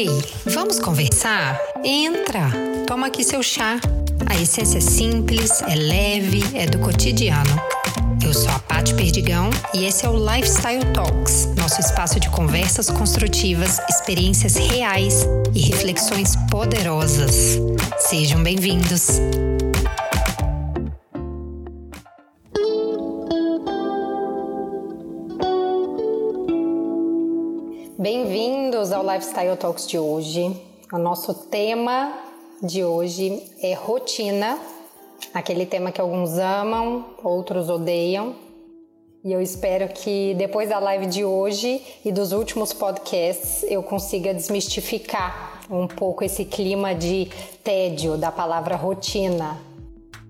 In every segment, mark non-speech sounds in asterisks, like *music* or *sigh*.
Ei, vamos conversar? Entra, toma aqui seu chá. A essência é simples, é leve, é do cotidiano. Eu sou a Paty Perdigão e esse é o Lifestyle Talks, nosso espaço de conversas construtivas, experiências reais e reflexões poderosas. Sejam bem-vindos! Lifestyle Talks de hoje. O nosso tema de hoje é rotina, aquele tema que alguns amam, outros odeiam. E eu espero que depois da live de hoje e dos últimos podcasts eu consiga desmistificar um pouco esse clima de tédio da palavra rotina,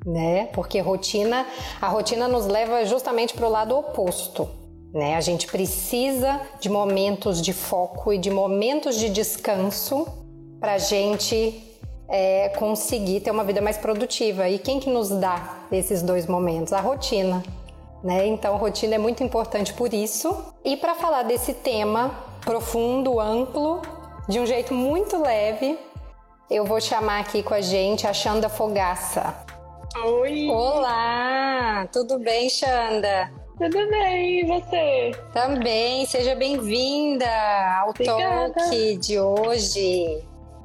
né? Porque rotina, a rotina nos leva justamente para o lado oposto. Né? A gente precisa de momentos de foco e de momentos de descanso para a gente é, conseguir ter uma vida mais produtiva. E quem que nos dá esses dois momentos? A rotina. Né? Então, a rotina é muito importante por isso. E para falar desse tema profundo, amplo, de um jeito muito leve, eu vou chamar aqui com a gente a Xanda Fogaça. Oi! Olá! Tudo bem, Xanda? Tudo bem, e você? Também, seja bem-vinda ao Obrigada. Talk de hoje.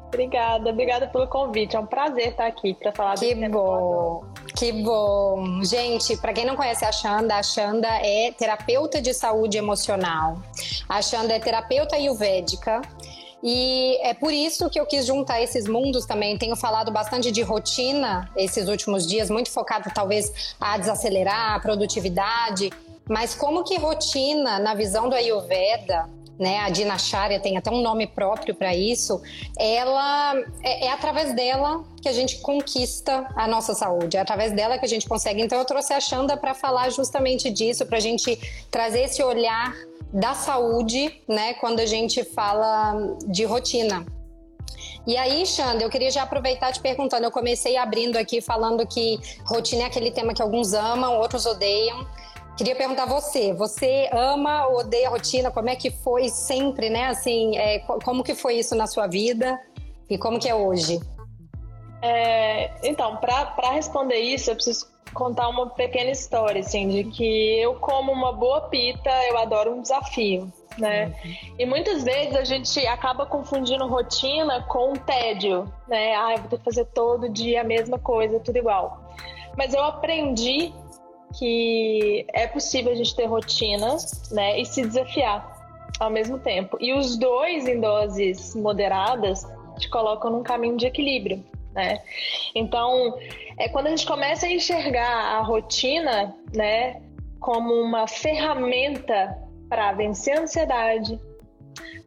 Obrigada, obrigada pelo convite. É um prazer estar aqui para falar Que bom, que bom. Gente, para quem não conhece a Xanda, a Xanda é terapeuta de saúde emocional. A Xanda é terapeuta ayurvédica. E é por isso que eu quis juntar esses mundos também. Tenho falado bastante de rotina esses últimos dias, muito focado talvez a desacelerar a produtividade. Mas como que rotina, na visão do Ayurveda, né, a Dinacharya tem até um nome próprio para isso, ela é, é, através dela que a gente conquista a nossa saúde, é através dela que a gente consegue. Então eu trouxe a Xanda para falar justamente disso, para a gente trazer esse olhar da saúde, né, quando a gente fala de rotina. E aí, Xanda, eu queria já aproveitar te perguntando. Eu comecei abrindo aqui falando que rotina é aquele tema que alguns amam, outros odeiam. Queria perguntar a você, você ama ou odeia rotina? Como é que foi sempre, né? Assim, é, como que foi isso na sua vida e como que é hoje? É, então, para responder isso, eu preciso contar uma pequena história, assim, de que eu como uma boa pita, eu adoro um desafio, né? Uhum. E muitas vezes a gente acaba confundindo rotina com tédio, né? Ah, eu vou ter que fazer todo dia a mesma coisa, tudo igual. Mas eu aprendi que é possível a gente ter rotina, né? E se desafiar ao mesmo tempo. E os dois em doses moderadas te colocam num caminho de equilíbrio né? Então, é quando a gente começa a enxergar a rotina, né, como uma ferramenta para vencer a ansiedade,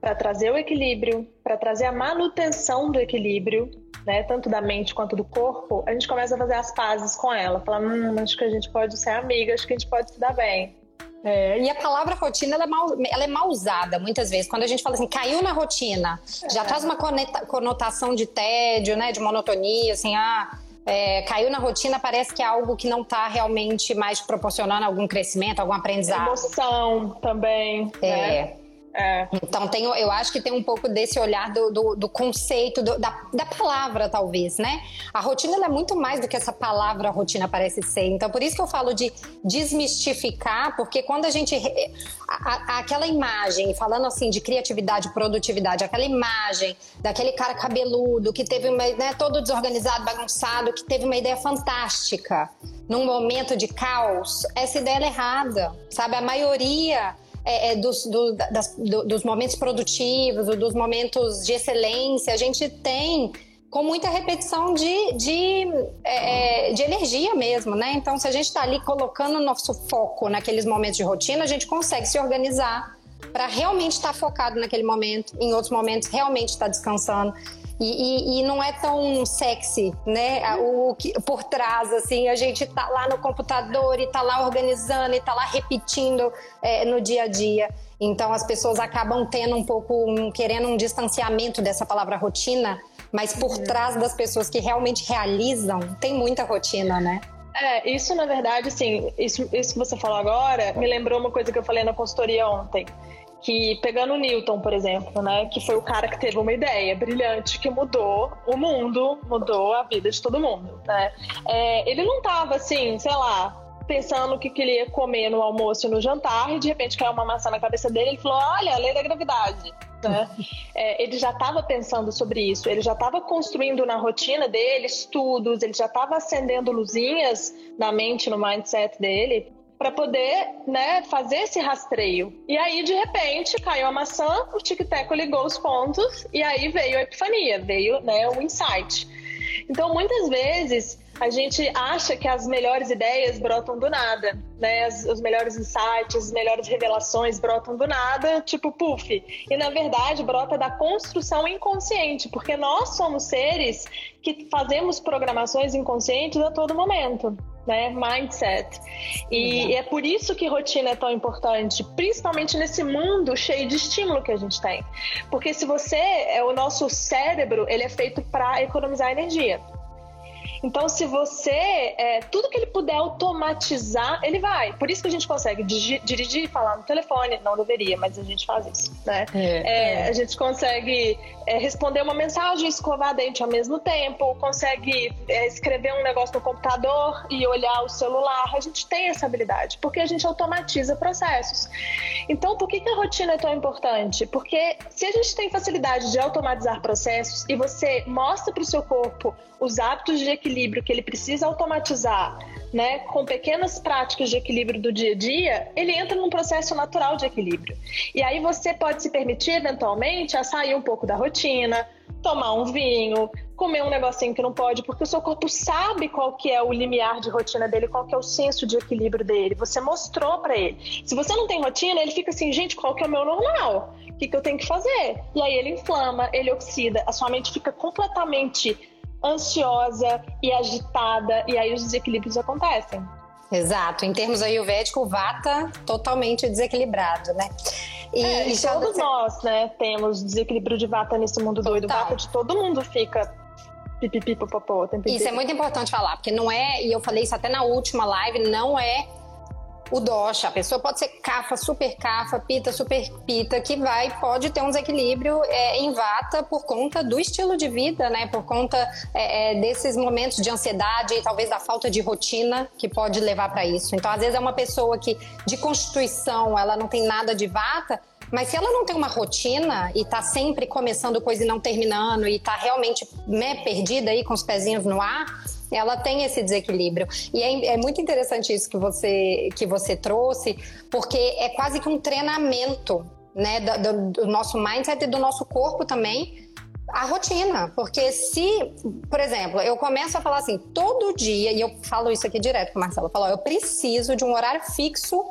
para trazer o equilíbrio, para trazer a manutenção do equilíbrio, né, tanto da mente quanto do corpo, a gente começa a fazer as pazes com ela, falar, hum, acho que a gente pode ser amiga, acho que a gente pode se dar bem. É, e a palavra rotina ela é, mal, ela é mal usada muitas vezes. Quando a gente fala assim, caiu na rotina, é. já traz uma conotação de tédio, né? De monotonia, assim, ah, é, caiu na rotina, parece que é algo que não está realmente mais proporcionando algum crescimento, algum aprendizado. Emoção também. É. Né? É. Então tem, eu acho que tem um pouco desse olhar do, do, do conceito, do, da, da palavra, talvez, né? A rotina é muito mais do que essa palavra rotina parece ser. Então, por isso que eu falo de desmistificar, porque quando a gente. A, a, aquela imagem, falando assim de criatividade, produtividade, aquela imagem daquele cara cabeludo que teve uma, né, todo desorganizado, bagunçado, que teve uma ideia fantástica num momento de caos, essa ideia é errada, sabe? A maioria é, é, dos, do, das, do, dos momentos produtivos, dos momentos de excelência, a gente tem com muita repetição de, de, é, é, de energia mesmo, né? Então, se a gente está ali colocando nosso foco naqueles momentos de rotina, a gente consegue se organizar para realmente estar tá focado naquele momento, em outros momentos realmente estar tá descansando. E, e, e, não é tão sexy, né? O que por trás, assim, a gente tá lá no computador e tá lá organizando e tá lá repetindo é, no dia a dia. Então as pessoas acabam tendo um pouco, um, querendo um distanciamento dessa palavra rotina, mas por uhum. trás das pessoas que realmente realizam, tem muita rotina, né? É, isso na verdade, assim, isso, isso que você falou agora me lembrou uma coisa que eu falei na consultoria ontem que pegando o Newton, por exemplo, né, que foi o cara que teve uma ideia brilhante que mudou o mundo, mudou a vida de todo mundo, né? É, ele não tava assim, sei lá, pensando o que, que ele ia comer no almoço e no jantar e de repente caiu uma maçã na cabeça dele e falou, olha, a lei da gravidade. Né? *laughs* É, ele já estava pensando sobre isso, ele já estava construindo na rotina dele estudos, ele já estava acendendo luzinhas na mente, no mindset dele, para poder né, fazer esse rastreio. E aí, de repente, caiu a maçã, o tic-tac ligou os pontos e aí veio a epifania, veio né, o insight. Então, muitas vezes, a gente acha que as melhores ideias brotam do nada, né? Os melhores insights, as melhores revelações brotam do nada, tipo puff. E na verdade brota da construção inconsciente, porque nós somos seres que fazemos programações inconscientes a todo momento né? Mindset. E, é por isso que rotina é tão importante, principalmente nesse mundo cheio de estímulo que a gente tem. Porque se você, é o nosso cérebro, ele é feito para economizar energia. Então, se você, é, tudo que ele puder automatizar, ele vai. Por isso que a gente consegue dirigir e falar no telefone. Não deveria, mas a gente faz isso, né? É, é, é. A gente consegue é, responder uma mensagem, escovar dente ao mesmo tempo, consegue é, escrever um negócio no computador e olhar o celular. A gente tem essa habilidade, porque a gente automatiza processos. Então, por que, que a rotina é tão importante? Porque se a gente tem facilidade de automatizar processos e você mostra para o seu corpo os hábitos de equilíbrio que ele precisa automatizar, né, com pequenas práticas de equilíbrio do dia a dia, ele entra num processo natural de equilíbrio. E aí você pode se permitir, eventualmente, a sair um pouco da rotina, tomar um vinho, comer um negocinho que não pode, porque o seu corpo sabe qual que é o limiar de rotina dele, qual que é o senso de equilíbrio dele. Você mostrou para ele. Se você não tem rotina, ele fica assim, gente, qual que é o meu normal? O que, que eu tenho que fazer? E aí ele inflama, ele oxida, a sua mente fica completamente ansiosa e agitada, e aí os desequilíbrios acontecem. Exato. Em termos ayurvédicos, o vata totalmente desequilibrado, né? E, é, e todos nós, né, temos desequilíbrio de vata nesse mundo Total. doido. Vata de todo mundo fica pipipi, popopó, Isso é muito importante falar, porque não é, e eu falei isso até na última live, não é o dosha. A pessoa pode ser cafa, super cafa, pita, super pita, que vai, pode ter um desequilíbrio é, em vata por conta do estilo de vida, né? Por conta é, é, desses momentos de ansiedade e talvez da falta de rotina que pode levar para isso. Então, às vezes é uma pessoa que de constituição ela não tem nada de vata, mas se ela não tem uma rotina e tá sempre começando coisa e não terminando e tá realmente né, perdida aí com os pezinhos no ar, ela tem esse desequilíbrio. E é, é, muito interessante isso que você, que você trouxe, porque é quase que um treinamento né, do, do nosso mindset e do nosso corpo também a rotina, porque se, por exemplo, eu começo a falar assim, todo dia, e eu falo isso aqui direto com o Marcelo, eu falo, eu preciso de um horário fixo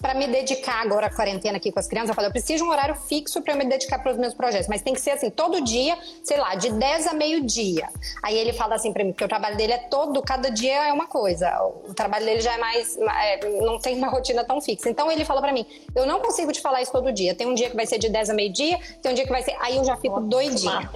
para me dedicar agora à quarentena aqui com as crianças, eu falo, eu preciso de um horário fixo para me dedicar para os meus projetos, mas tem que ser assim, todo dia, sei lá, de 10 a meio-dia. Aí ele fala assim para mim, porque o trabalho dele é todo, cada dia é uma coisa, o trabalho dele já é mais, é, não tem uma rotina tão fixa. Então ele fala para mim, eu não consigo te falar isso todo dia, tem um dia que vai ser de 10 a meio-dia, tem um dia que vai ser, aí eu já fico doidinha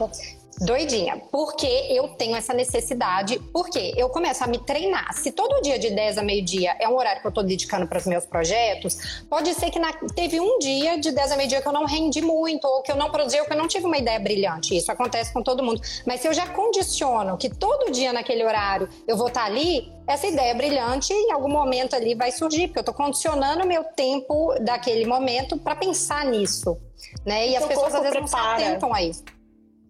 doidinha, porque eu tenho essa necessidade, porque eu começo a me treinar. Se todo dia de 10 a meio-dia é um horário que eu tô dedicando para os meus projetos, pode ser que na, teve um dia de 10 a meio-dia que eu não rendi muito, ou que eu não produzi, ou que eu não tive uma ideia brilhante. Isso acontece com todo mundo. Mas se eu já condiciono que todo dia naquele horário eu vou estar tá ali, essa ideia brilhante em algum momento ali vai surgir, porque eu tô condicionando o meu tempo daquele momento para pensar nisso. Né? E as pessoas às vezes prepara. não se atentam a isso.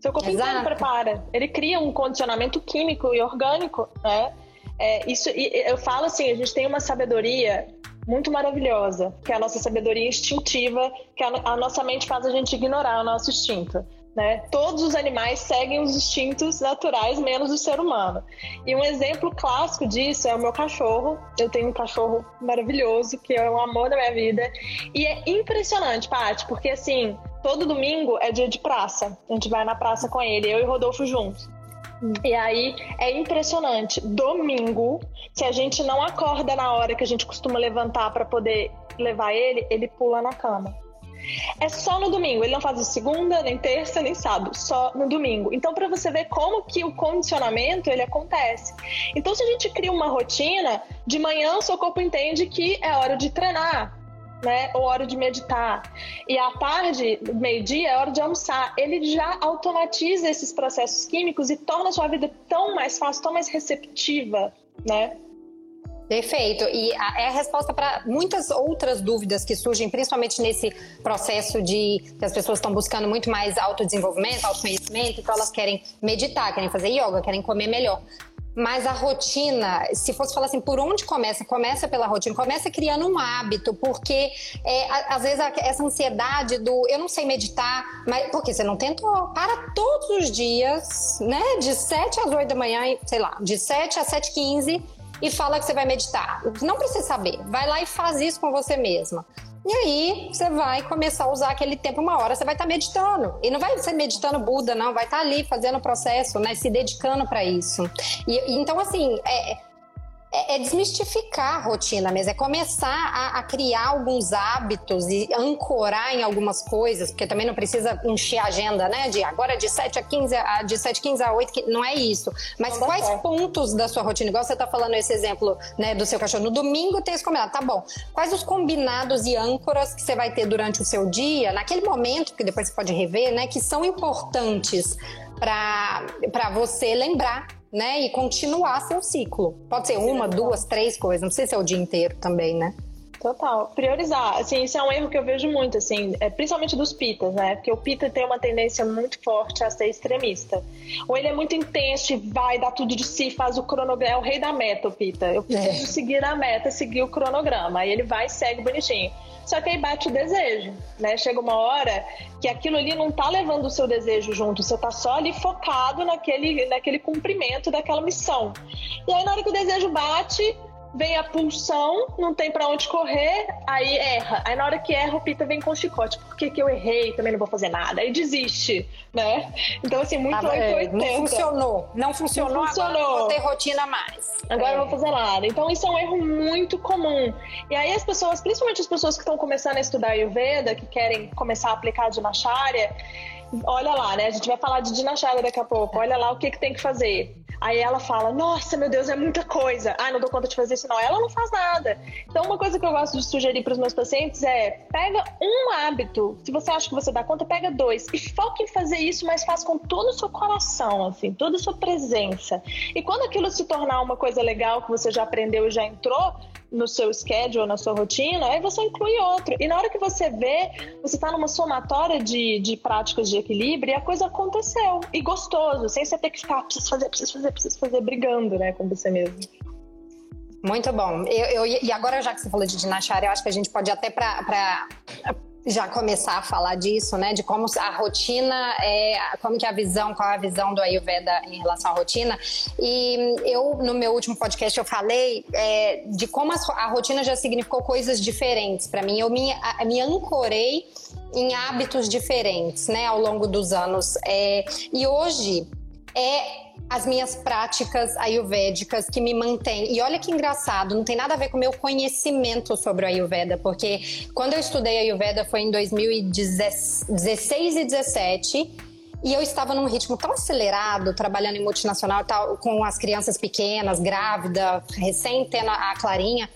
Seu corpo inteiro prepara. Ele cria um condicionamento químico e orgânico, né? É, isso, eu falo assim, a gente tem uma sabedoria muito maravilhosa, que é a nossa sabedoria instintiva, que a, a nossa mente faz a gente ignorar o nosso instinto. Né? Todos os animais seguem os instintos naturais, menos o ser humano. E um exemplo clássico disso é o meu cachorro. Eu tenho um cachorro maravilhoso, que é o amor da minha vida. E é impressionante, Paty, porque assim, todo domingo é dia de praça. A gente vai na praça com ele, eu e Rodolfo juntos. E aí é impressionante. Domingo, se a gente não acorda na hora que a gente costuma levantar para poder levar ele, ele pula na cama. É só no domingo. Ele não faz segunda, nem terça, nem sábado, só no domingo. Então, para você ver como que o condicionamento ele acontece. Então, se a gente cria uma rotina, de manhã o seu corpo entende que é hora de treinar né? Ou hora de meditar. E à tarde, meio-dia, é hora de almoçar. Ele já automatiza esses processos químicos e torna a sua vida tão mais fácil, tão mais receptiva, né? Perfeito. E é a resposta para muitas outras dúvidas que surgem, principalmente nesse processo de que as pessoas estão buscando muito mais autodesenvolvimento, autoconhecimento, então elas querem meditar, querem fazer yoga, querem comer melhor. Mas a rotina, se fosse falar assim, por onde começa? Começa pela rotina, começa criando um hábito, porque é, às vezes essa ansiedade do eu não sei meditar, mas porque você não tentou. Para todos os dias, né? De 7 às 8 da manhã, sei lá, de 7 às 7 15 e fala que você vai meditar. Não precisa saber. Vai lá e faz isso com você mesma. E aí você vai começar a usar aquele tempo, uma hora você vai estar tá meditando. E não vai ser meditando Buda, não, vai estar tá ali fazendo o processo, né? Se dedicando para isso. E, então, assim, é, é, é, desmistificar a rotina mesmo, é começar a, a, criar alguns hábitos e ancorar em algumas coisas, porque também não precisa encher a agenda, né? De agora de 7 a 15, a, de 7 a 15 a 8, não é isso. Mas não quais pontos da sua rotina, igual você está falando esse exemplo né, do seu cachorro, no domingo tem esse combinado, tá bom. Quais os combinados e âncoras que você vai ter durante o seu dia, naquele momento, que depois você pode rever, né? Que são importantes para você lembrar né? E continuar seu ciclo. Pode ser uma, duas, três coisas, não precisa ser o dia inteiro também, né? Total. Priorizar, assim, isso é um erro que eu vejo muito, assim, é, principalmente dos pitas, né? Porque o pita tem uma tendência muito forte a ser extremista. Ou ele é muito intenso e vai dar tudo de si, faz o cronograma, é o rei da meta, o pita. Eu preciso é. seguir a meta, seguir o cronograma. Aí ele vai e segue bonitinho. Só que aí bate o desejo, né? Chega uma hora que aquilo ali não tá levando o seu desejo junto, você tá só ali focado naquele, naquele cumprimento daquela missão. E aí na hora que o desejo bate, vem a pulsão, não tem para onde correr, aí erra. Aí na hora que erra, o Pita vem com o chicote. Por que, que eu errei? Também não vou fazer nada. Aí desiste, né? Então, assim, muito ah, 880. Não funcionou. Não funcionou, não funcionou. agora não vou ter rotina mais. Agora é. não vou fazer nada. Então, isso é um erro muito comum. E aí as pessoas, principalmente as pessoas que estão começando a estudar Ayurveda, que querem começar a aplicar a Dinacharya, olha lá, né? A gente vai falar de Dinacharya daqui a pouco. Olha lá o que, que tem que fazer. Aí ela fala: Nossa, meu Deus, é muita coisa. Ah, não dou conta de fazer isso, não. Ela não faz nada. Então, uma coisa que eu gosto de sugerir para os meus pacientes é: pega um hábito. Se você acha que você dá conta, pega dois. E foque em fazer isso, mas faz com todo o seu coração, assim, toda a sua presença. E quando aquilo se tornar uma coisa legal que você já aprendeu e já entrou, no seu schedule, na sua rotina, aí você inclui outro. E na hora que você vê, você está numa somatória de, de práticas de equilíbrio e a coisa aconteceu. E gostoso, sem você ter que ficar, preciso fazer, preciso fazer, preciso fazer, brigando, né, com você mesmo. Muito bom. Eu, eu, e agora, já que você falou de Dinacharya, eu acho que a gente pode até para já começar a falar disso, né? De como a rotina é, como que é a visão, qual é a visão do Ayurveda em relação à rotina. E eu, no meu último podcast, eu falei é, de como a, a, rotina já significou coisas diferentes para mim. Eu me, a, me ancorei em hábitos diferentes, né? Ao longo dos anos. É, e hoje é as minhas práticas ayurvédicas que me mantêm. E olha que engraçado, não tem nada a ver com o meu conhecimento sobre o Ayurveda, porque quando eu estudei Ayurveda foi em 2016 e 17. E eu estava num ritmo tão acelerado, trabalhando em multinacional, tal, com as crianças pequenas, grávida, recém tendo a Clarinha,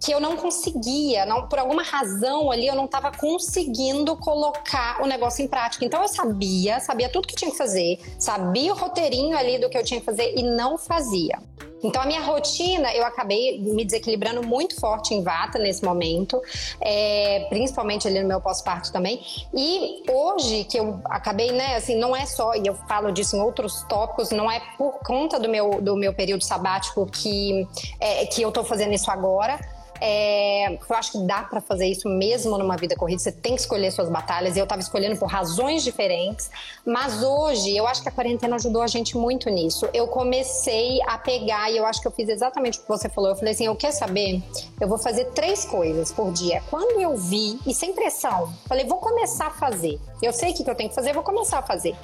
que eu não conseguia, não, por alguma razão ali eu não estava conseguindo colocar o negócio em prática. Então eu sabia, sabia tudo que tinha que fazer, sabia o roteirinho ali do que eu tinha que fazer e não fazia. Então a minha rotina, eu acabei me desequilibrando muito forte em vata nesse momento, é, principalmente ali no meu pós-parto também. E hoje que eu acabei, né, assim, não é só, e eu falo disso em outros tópicos, não é por conta do meu, do meu período sabático que, é, que eu tô fazendo isso agora, é, eu acho que dá para fazer isso mesmo numa vida corrida. Você tem que escolher suas batalhas. E eu estava escolhendo por razões diferentes. Mas hoje, eu acho que a quarentena ajudou a gente muito nisso. Eu comecei a pegar, e eu acho que eu fiz exatamente o que você falou. Eu falei assim: eu quero saber, eu vou fazer três coisas por dia. Quando eu vi, e sem pressão, falei: vou começar a fazer. Eu sei o que eu tenho que fazer, vou começar a fazer.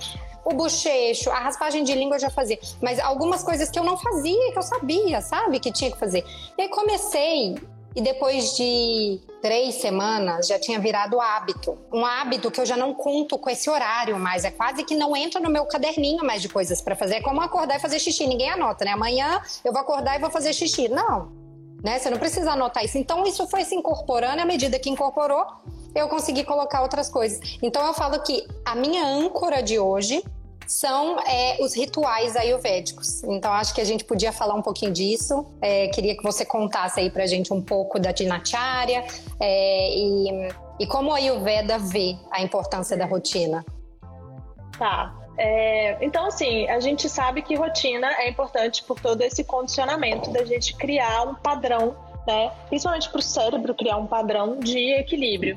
O bochecho, a raspagem de língua eu já fazia. Mas algumas coisas que eu não fazia, que eu sabia, sabe? Que tinha que fazer. E aí comecei e depois de três semanas já tinha virado hábito. Um hábito que eu já não conto com esse horário mais. É quase que não entra no meu caderninho mais de coisas para fazer. É como acordar e fazer xixi. Ninguém anota, né? Amanhã eu vou acordar e vou fazer xixi. Não. Né? Você não precisa anotar isso. Então isso foi se incorporando. À medida que incorporou, eu consegui colocar outras coisas. Então eu falo que a minha âncora de hoje são é, os rituais ayurvédicos. Então, acho que a gente podia falar um pouquinho disso. É, queria que você contasse aí pra gente um pouco da dinacharya é, e, e como a Ayurveda vê a importância da rotina. Tá. É, então, assim, a gente sabe que rotina é importante por todo esse condicionamento da gente criar um padrão né? Principalmente para o cérebro criar um padrão de equilíbrio.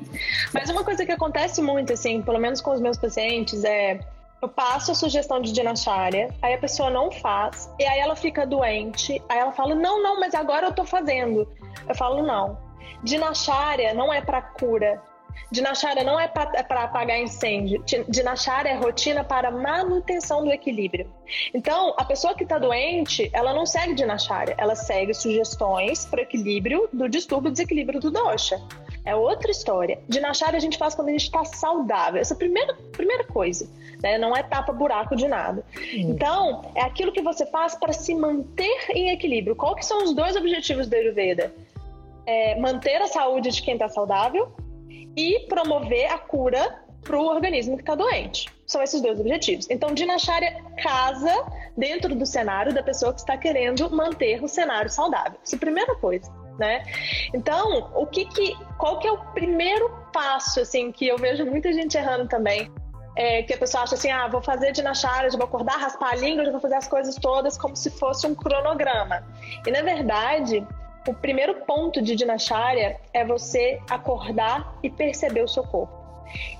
Mas uma coisa que acontece muito, assim, pelo menos com os meus pacientes, é eu passo a sugestão de dinacharya, aí a pessoa não faz, e aí ela fica doente, aí ela fala: "Não, não, mas agora eu tô fazendo". Eu falo: "Não. Dinacharya não é para cura. Dinacharya não é para é apagar incêndio. Dinacharya é rotina para manutenção do equilíbrio. Então, a pessoa que está doente, ela não segue Dinacharya, ela segue sugestões para equilíbrio do distúrbio desequilíbrio do dosha. É outra história. Dinacharya a gente faz quando a gente está saudável. Essa é a primeira, primeira coisa. Né? Não é tapa buraco de nada. Hum. Então, é aquilo que você faz para se manter em equilíbrio. Qual que são os dois objetivos do Ayurveda? É manter a saúde de quem está saudável e promover a cura para o organismo que está doente. São esses dois objetivos. Então, Dinacharya casa dentro do cenário da pessoa que está querendo manter o cenário saudável. Essa é a primeira coisa. Né? Então, o que que, qual que é o primeiro passo assim que eu vejo muita gente errando também? É, que a pessoa acha assim, ah, vou fazer já vou acordar, raspar a língua, vou fazer as coisas todas como se fosse um cronograma. E na verdade, o primeiro ponto de dinacharya é você acordar e perceber o seu corpo.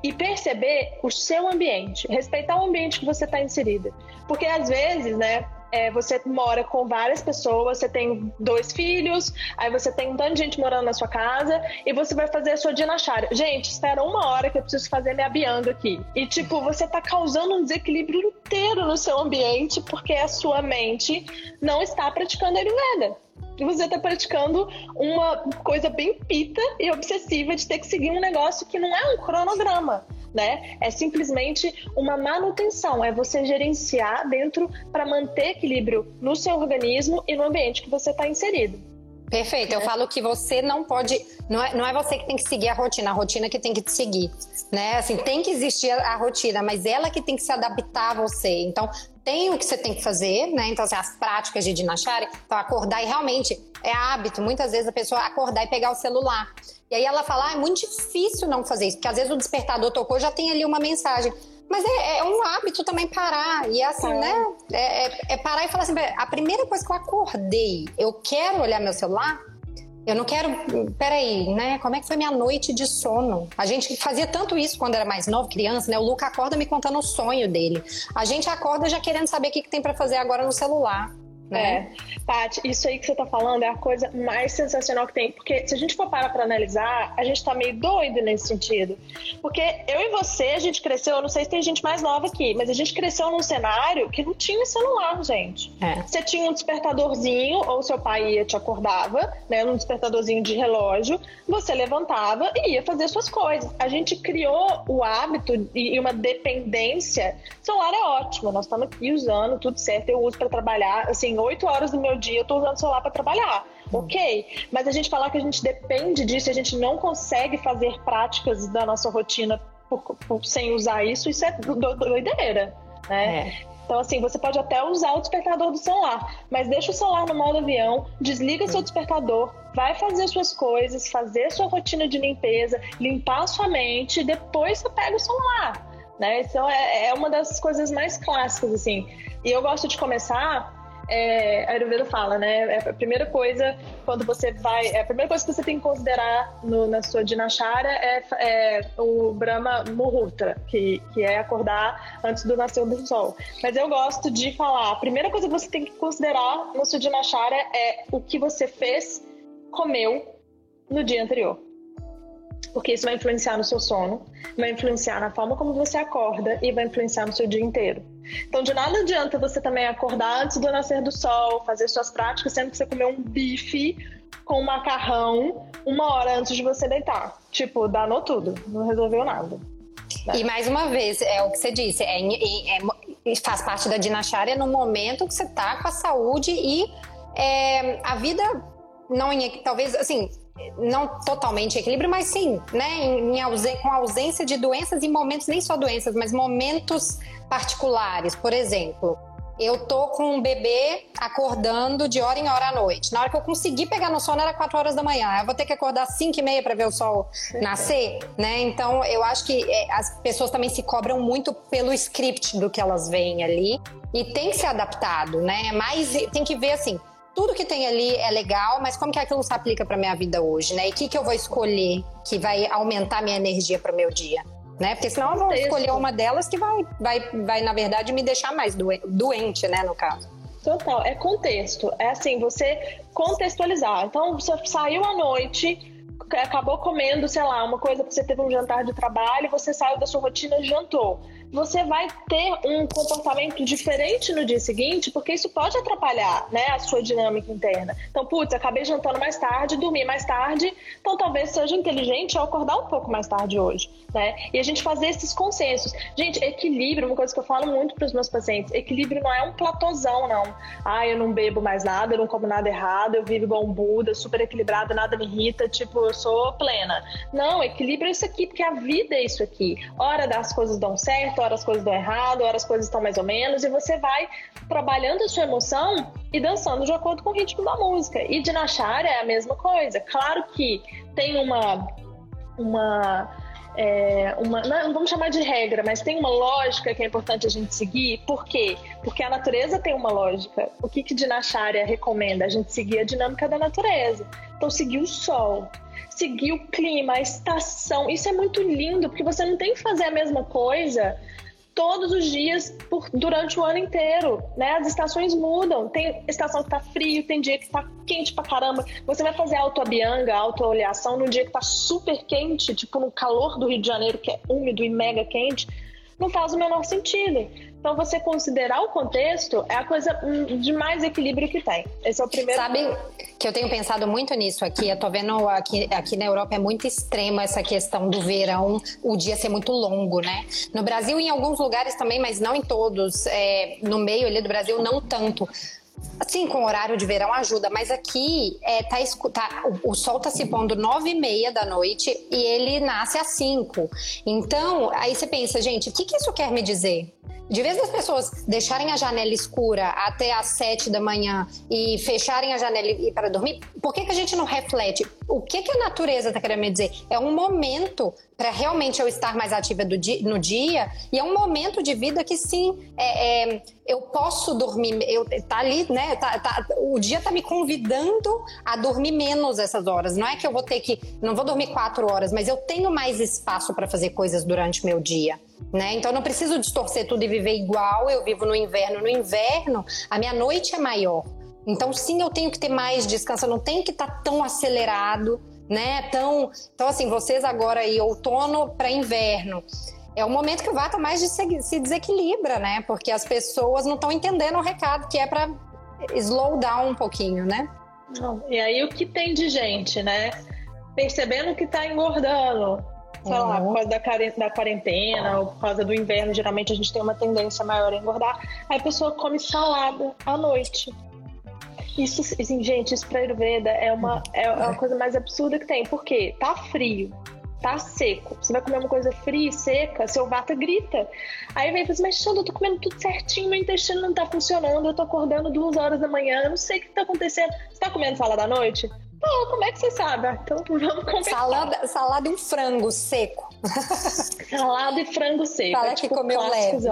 E perceber o seu ambiente, respeitar o ambiente que você está inserida. Porque às vezes, né, é, você mora com várias pessoas, você tem dois filhos, aí você tem um tanto de gente morando na sua casa e você vai fazer a sua dinacharya. Gente, espera uma hora que eu preciso fazer minha bianga aqui. E, tipo, você tá causando um desequilíbrio inteiro no seu ambiente porque a sua mente não está praticando a Ayurveda. E você está praticando uma coisa bem pita e obsessiva de ter que seguir um negócio que não é um cronograma né? É simplesmente uma manutenção, é você gerenciar dentro para manter equilíbrio no seu organismo e no ambiente que você está inserido. Perfeito. Eu falo que você não pode. Não é, não é você que tem que seguir a rotina, a rotina que tem que te seguir. Né? Assim, tem que existir a, a rotina, mas ela que tem que se adaptar a você. Então, tem o que você tem que fazer, né? Então, assim, as práticas de Dinashari, então acordar e realmente é hábito, muitas vezes a pessoa acordar e pegar o celular. E aí ela fala, ah, é muito difícil não fazer isso, porque às vezes o despertador tocou, já tem ali uma mensagem. Mas é, é um hábito também parar. E é assim, é. né? É, é, é, parar e falar assim: a primeira coisa que eu acordei, eu quero olhar meu celular. Eu não quero. Peraí, né? Como é que foi minha noite de sono? A gente fazia tanto isso quando era mais novo, criança, né? O Luca acorda me contando o sonho dele. A gente acorda já querendo saber o que, que tem para fazer agora no celular. Né? É, Paty, isso aí que você tá falando é a coisa mais sensacional que tem. Porque se a gente for parar pra analisar, a gente tá meio doido nesse sentido. Porque eu e você, a gente cresceu, eu não sei se tem gente mais nova aqui, mas a gente cresceu num cenário que não tinha celular, gente. É. Você tinha um despertadorzinho, ou seu pai ia te acordava, né? Um despertadorzinho de relógio, você levantava e ia fazer suas coisas. A gente criou o hábito e uma dependência. O celular é ótimo, nós estamos aqui usando tudo certo, eu uso para trabalhar, assim, oito horas do meu dia eu tô usando o celular para trabalhar. Ok, mas a gente falar que a gente depende disso, a gente não consegue fazer práticas da nossa rotina por, por, sem usar isso, isso é do, do, doideira, né? É. Então, assim, você pode até usar o despertador do celular, mas deixa o celular no modo avião, desliga seu despertador, vai fazer suas coisas, fazer sua rotina de limpeza, limpar a sua mente, depois você pega o celular, né? Então, é, é uma das coisas mais clássicas, assim. E eu gosto de começar é, a Ayurveda fala, né? É a primeira coisa quando você vai, é a primeira coisa que você tem que considerar no, na sua dinacharya é, é, o Brahma Muhurta, que, que é acordar antes do nascer do sol. Mas eu gosto de falar, a primeira coisa que você tem que considerar na sua dinacharya é o que você fez, comeu no dia anterior porque isso vai influenciar no seu sono, vai influenciar na forma como você acorda e vai influenciar no seu dia inteiro. Então, de nada adianta você também acordar antes do nascer do sol, fazer suas práticas, sendo que você comeu um bife com macarrão uma hora antes de você deitar. Tipo, danou tudo, não resolveu nada. Né? E mais uma vez, é o que você disse, é, é, é faz parte da dinachária no momento que você tá com a saúde e é, a vida não em, talvez assim não totalmente em equilíbrio, mas sim, né, em, em com ausência de doenças e momentos nem só doenças, mas momentos particulares. Por exemplo, eu tô com um bebê acordando de hora em hora à noite. Na hora que eu consegui pegar no sono era 4 horas da manhã. Eu vou ter que acordar às 5 e meia para ver o sol nascer, né? Então eu acho que é, as pessoas também se cobram muito pelo script do que elas veem ali e tem que ser adaptado, né? Mas tem que ver assim, tudo que tem ali é legal, mas como que aquilo se aplica para minha vida hoje, né? E o que, que eu vou escolher que vai aumentar minha energia para o meu dia? Né? Porque senão eu vou escolher uma delas que vai, vai, vai, na verdade, me deixar mais doente, né, no caso. Total, é contexto. É assim, você contextualizar. Então, você saiu à noite, acabou comendo, sei lá, uma coisa que você teve um jantar de trabalho, você saiu da sua rotina e jantou você vai ter um comportamento diferente no dia seguinte, porque isso pode atrapalhar né, a sua dinâmica interna. Então, putz, acabei jantando mais tarde, dormi mais tarde, então talvez seja inteligente eu acordar um pouco mais tarde hoje. Né? E a gente fazer esses consensos. Gente, equilíbrio, uma coisa que eu falo muito para os meus pacientes: equilíbrio não é um platôzão, não. Ah, eu não bebo mais nada, eu não como nada errado, eu vivo igual um Buda, super equilibrado, nada me irrita, tipo, eu sou plena. Não, equilíbrio é isso aqui, porque a vida é isso aqui. Hora das coisas dão certo, hora as coisas dão errado, hora as coisas estão mais ou menos, e você vai trabalhando a sua emoção e dançando de acordo com o ritmo da música. E de é a mesma coisa. Claro que tem uma. uma é, uma, não vamos chamar de regra, mas tem uma lógica que é importante a gente seguir. Por quê? Porque a natureza tem uma lógica. O que, que Dinacharya recomenda? A gente seguir a dinâmica da natureza. Então, seguir o sol, seguir o clima, a estação. Isso é muito lindo, porque você não tem que fazer a mesma coisa todos os dias por, durante o ano inteiro, né? As estações mudam. Tem estação que tá frio, tem dia que tá quente pra caramba. Você vai fazer autoabianga, autooleação num dia que tá super quente, tipo no calor do Rio de Janeiro, que é úmido e mega quente, não faz o menor sentido. Então, você considerar o contexto é a coisa de mais equilíbrio que tem. Esse é o primeiro. Sabe que eu tenho pensado muito nisso aqui. Eu tô vendo aqui, aqui na Europa é muito extrema essa questão do verão, o dia ser muito longo, né? No Brasil, em alguns lugares também, mas não em todos. É, no meio ali do Brasil, não tanto. Assim, com horário de verão ajuda, mas aqui é, tá, tá, o, o sol tá se pondo nove e meia da noite e ele nasce às cinco. Então, aí você pensa, gente, o que, que isso quer me dizer? De vez das pessoas deixarem a janela escura até às sete da manhã e fecharem a janela para dormir, por que, que a gente não reflete? O que, que a natureza está querendo me dizer? É um momento para realmente eu estar mais ativa dia, no dia e é um momento de vida que sim, é, é, eu posso dormir, eu, tá ali, né? Tá, tá, o dia tá me convidando a dormir menos essas horas. Não é que eu vou ter que, não vou dormir quatro horas, mas eu tenho mais espaço para fazer coisas durante o meu dia. Né? Então eu não preciso distorcer tudo e viver igual. Eu vivo no inverno. No inverno, a minha noite é maior. Então sim, eu tenho que ter mais descanso. Eu não tenho que estar tá tão acelerado, né? Tão, então assim, vocês agora aí outono para inverno é o momento que o vata mais se desequilibra, né? Porque as pessoas não estão entendendo o recado que é para slow down um pouquinho, né? Não. E aí o que tem de gente, né? Percebendo que está engordando, sei uhum. lá, por causa da quarentena ou por causa do inverno, geralmente a gente tem uma tendência maior a engordar. Aí a pessoa come salada à noite. Isso, assim, gente, isso pra Ayurveda é uma, é a coisa mais absurda que tem. Por quê? Tá frio, tá seco. Você vai comer uma coisa fria e seca, seu vata grita. Aí vem e fala assim, mas eu tô comendo tudo certinho, meu intestino não tá funcionando, eu tô acordando duas horas da manhã, eu não sei o que tá acontecendo. Você tá comendo salada à noite? Pô, como é que você sabe? Ah, então *laughs* vamos conversar. Salada, salada e um frango seco. salada e frango seco. Fala é, tipo, que comeu leve.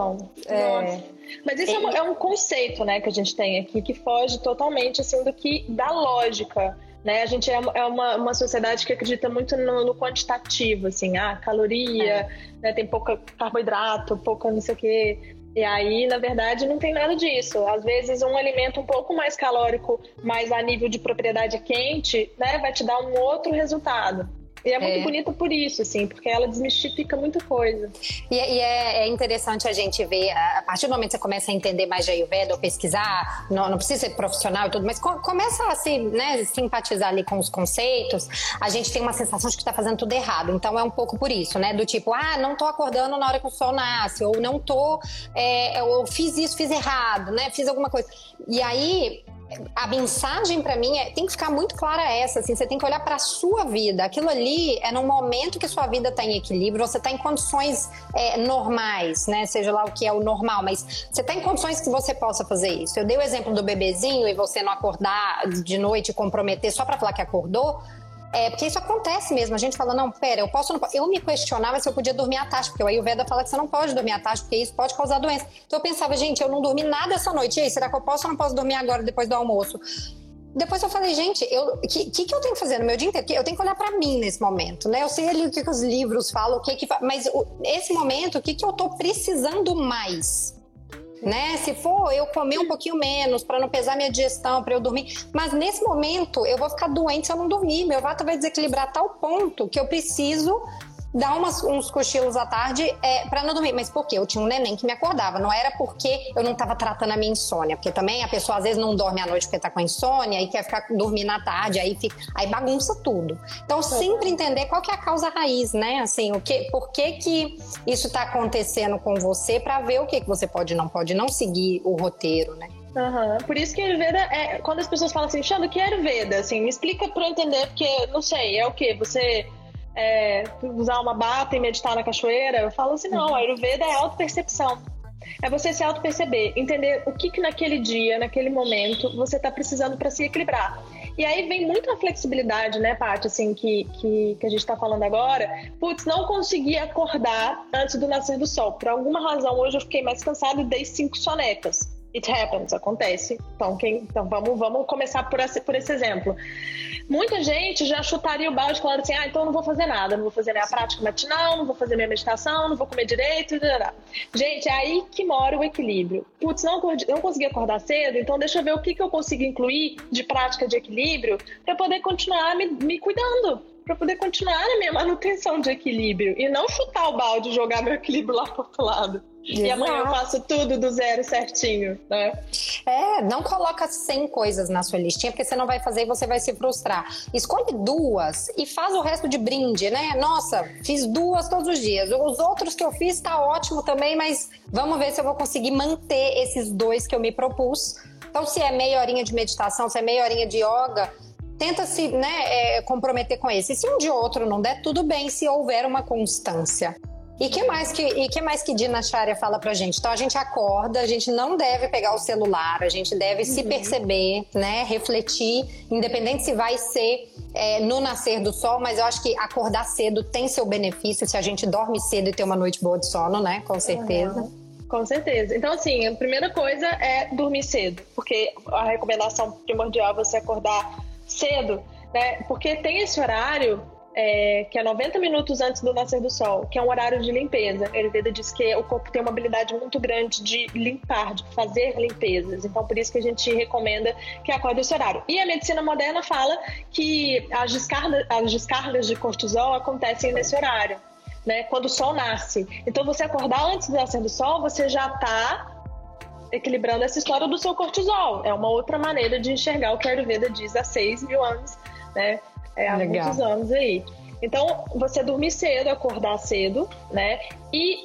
É. Mas isso é, um, é um conceito, né, que a gente tem aqui, que foge totalmente, assim, do que, da lógica né? A gente é, é uma, uma sociedade que acredita muito no, no quantitativo, assim, ah, caloria, é. né, tem pouca carboidrato, pouca não sei o quê. E aí, na verdade, não tem nada disso. Às vezes, um alimento um pouco mais calórico, mas a nível de propriedade quente, né, vai te dar um outro resultado. E é muito é. bonita por isso, assim, porque ela desmistifica muita coisa. E, e é, é, interessante a gente ver, a partir do momento que você começa a entender mais de Ayurveda ou pesquisar, não, não precisa ser profissional e tudo, mas começa a se, né, simpatizar ali com os conceitos, a gente tem uma sensação de que está fazendo tudo errado. Então é um pouco por isso, né? Do tipo, ah, não tô acordando na hora que o sol nasce, ou não tô, é, ou fiz isso, fiz errado, né? Fiz alguma coisa. E aí, a mensagem para mim é, tem que ficar muito clara essa, assim, você tem que olhar para sua vida. Aquilo ali é no momento que sua vida está em equilíbrio, você está em condições é, normais, né? Seja lá o que é o normal, mas você está em condições que você possa fazer isso. Eu dei o exemplo do bebezinho e você não acordar de noite e comprometer só para falar que acordou. É, porque isso acontece mesmo. A gente fala, não, pera, eu posso não posso. Eu me questionava se eu podia dormir à tarde, porque o Ayurveda fala que você não pode dormir à tarde, porque isso pode causar doença. Então eu pensava, gente, eu não dormi nada essa noite. E aí, será que eu posso ou não posso dormir agora, depois do almoço? Depois eu falei, gente, o que, que, que, eu tenho que fazer no meu dia inteiro? Eu tenho que olhar para mim nesse momento, né? Eu sei ali o que, que os livros falam, o que que. Mas o, esse momento, o que, que eu tô precisando mais? Né? Se for eu comer um pouquinho menos para não pesar minha digestão, para eu dormir, mas nesse momento eu vou ficar doente se eu não dormir. Meu vato vai desequilibrar a tal ponto que eu preciso dar umas, uns cochilos à tarde é, para não dormir. Mas por quê? Eu tinha um neném que me acordava. Não era porque eu não estava tratando a minha insônia. Porque também a pessoa às vezes não dorme à noite porque está com insônia e quer ficar dormindo à tarde, aí, fica, aí bagunça tudo. Então, sempre entender qual que é a causa raiz, né? Assim, o que, por que, que isso está acontecendo com você para ver o que, que você pode e não pode, não seguir o roteiro, né? Uhum. Por isso que Ayurveda é. Quando as pessoas falam assim, Xando, o que é Ayurveda? Assim, me explica para eu entender, porque não sei, é o que? Você é, usar uma bata e meditar na cachoeira. Eu falo assim, não, a Ayurveda é auto-percepção. É você se auto-perceber, entender o que, que naquele dia, naquele momento, você está precisando para se equilibrar. E aí vem muita flexibilidade, né, Paty, assim, que, que, que a gente está falando agora. Putz, não consegui acordar antes do nascer do sol. Por alguma razão, hoje eu fiquei mais cansado e dei cinco sonecas. It happens, acontece. Então, quem, então vamos, vamos começar por esse, por esse exemplo. Muita gente já chutaria o balde falando assim: ah, então não vou fazer nada, não vou fazer minha prática matinal, não vou fazer minha meditação, não vou comer direito. Gente, é aí que mora o equilíbrio. Putz, não, não consegui acordar cedo, então deixa eu ver o que, que eu consigo incluir de prática de equilíbrio para poder continuar me, me cuidando para poder continuar na minha manutenção de equilíbrio e não chutar o balde e jogar meu equilíbrio lá pro outro lado. Exato. E amanhã eu faço tudo do zero certinho, né? É, não coloca 100 coisas na sua listinha, porque você não vai fazer e você vai se frustrar. Escolhe duas e faz o resto de brinde, né? Nossa, fiz duas todos os dias. Os outros que eu fiz tá ótimo também, mas vamos ver se eu vou conseguir manter esses dois que eu me propus. Então, se é meia horinha de meditação, se é meia horinha de yoga, tenta se né, é, comprometer com esse. Se um de outro não der, tudo bem se houver uma constância. E que mais que e que mais que Dinacharya fala pra gente? Então a gente acorda, a gente não deve pegar o celular, a gente deve uhum. se perceber, né, refletir, independente se vai ser é, no nascer do sol, mas eu acho que acordar cedo tem seu benefício se a gente dorme cedo e tem uma noite boa de sono, né? Com certeza. Uhum. Com certeza. Então, assim, a primeira coisa é dormir cedo, porque a recomendação primordial é você acordar cedo, né? Porque tem esse horário é, que é 90 minutos antes do nascer do sol, que é um horário de limpeza. Ayurveda diz que o corpo tem uma habilidade muito grande de limpar, de fazer limpezas. Então, por isso que a gente recomenda que acorde esse horário. E a medicina moderna fala que as descargas, as descargas de cortisol acontecem nesse horário, né? Quando o sol nasce. Então, você acordar antes do nascer do sol, você já está equilibrando essa história do seu cortisol. É uma outra maneira de enxergar o que a Ayurveda diz há 6 mil anos, né? É, há Legal. muitos anos aí. Então, você dormir cedo, acordar cedo, né? E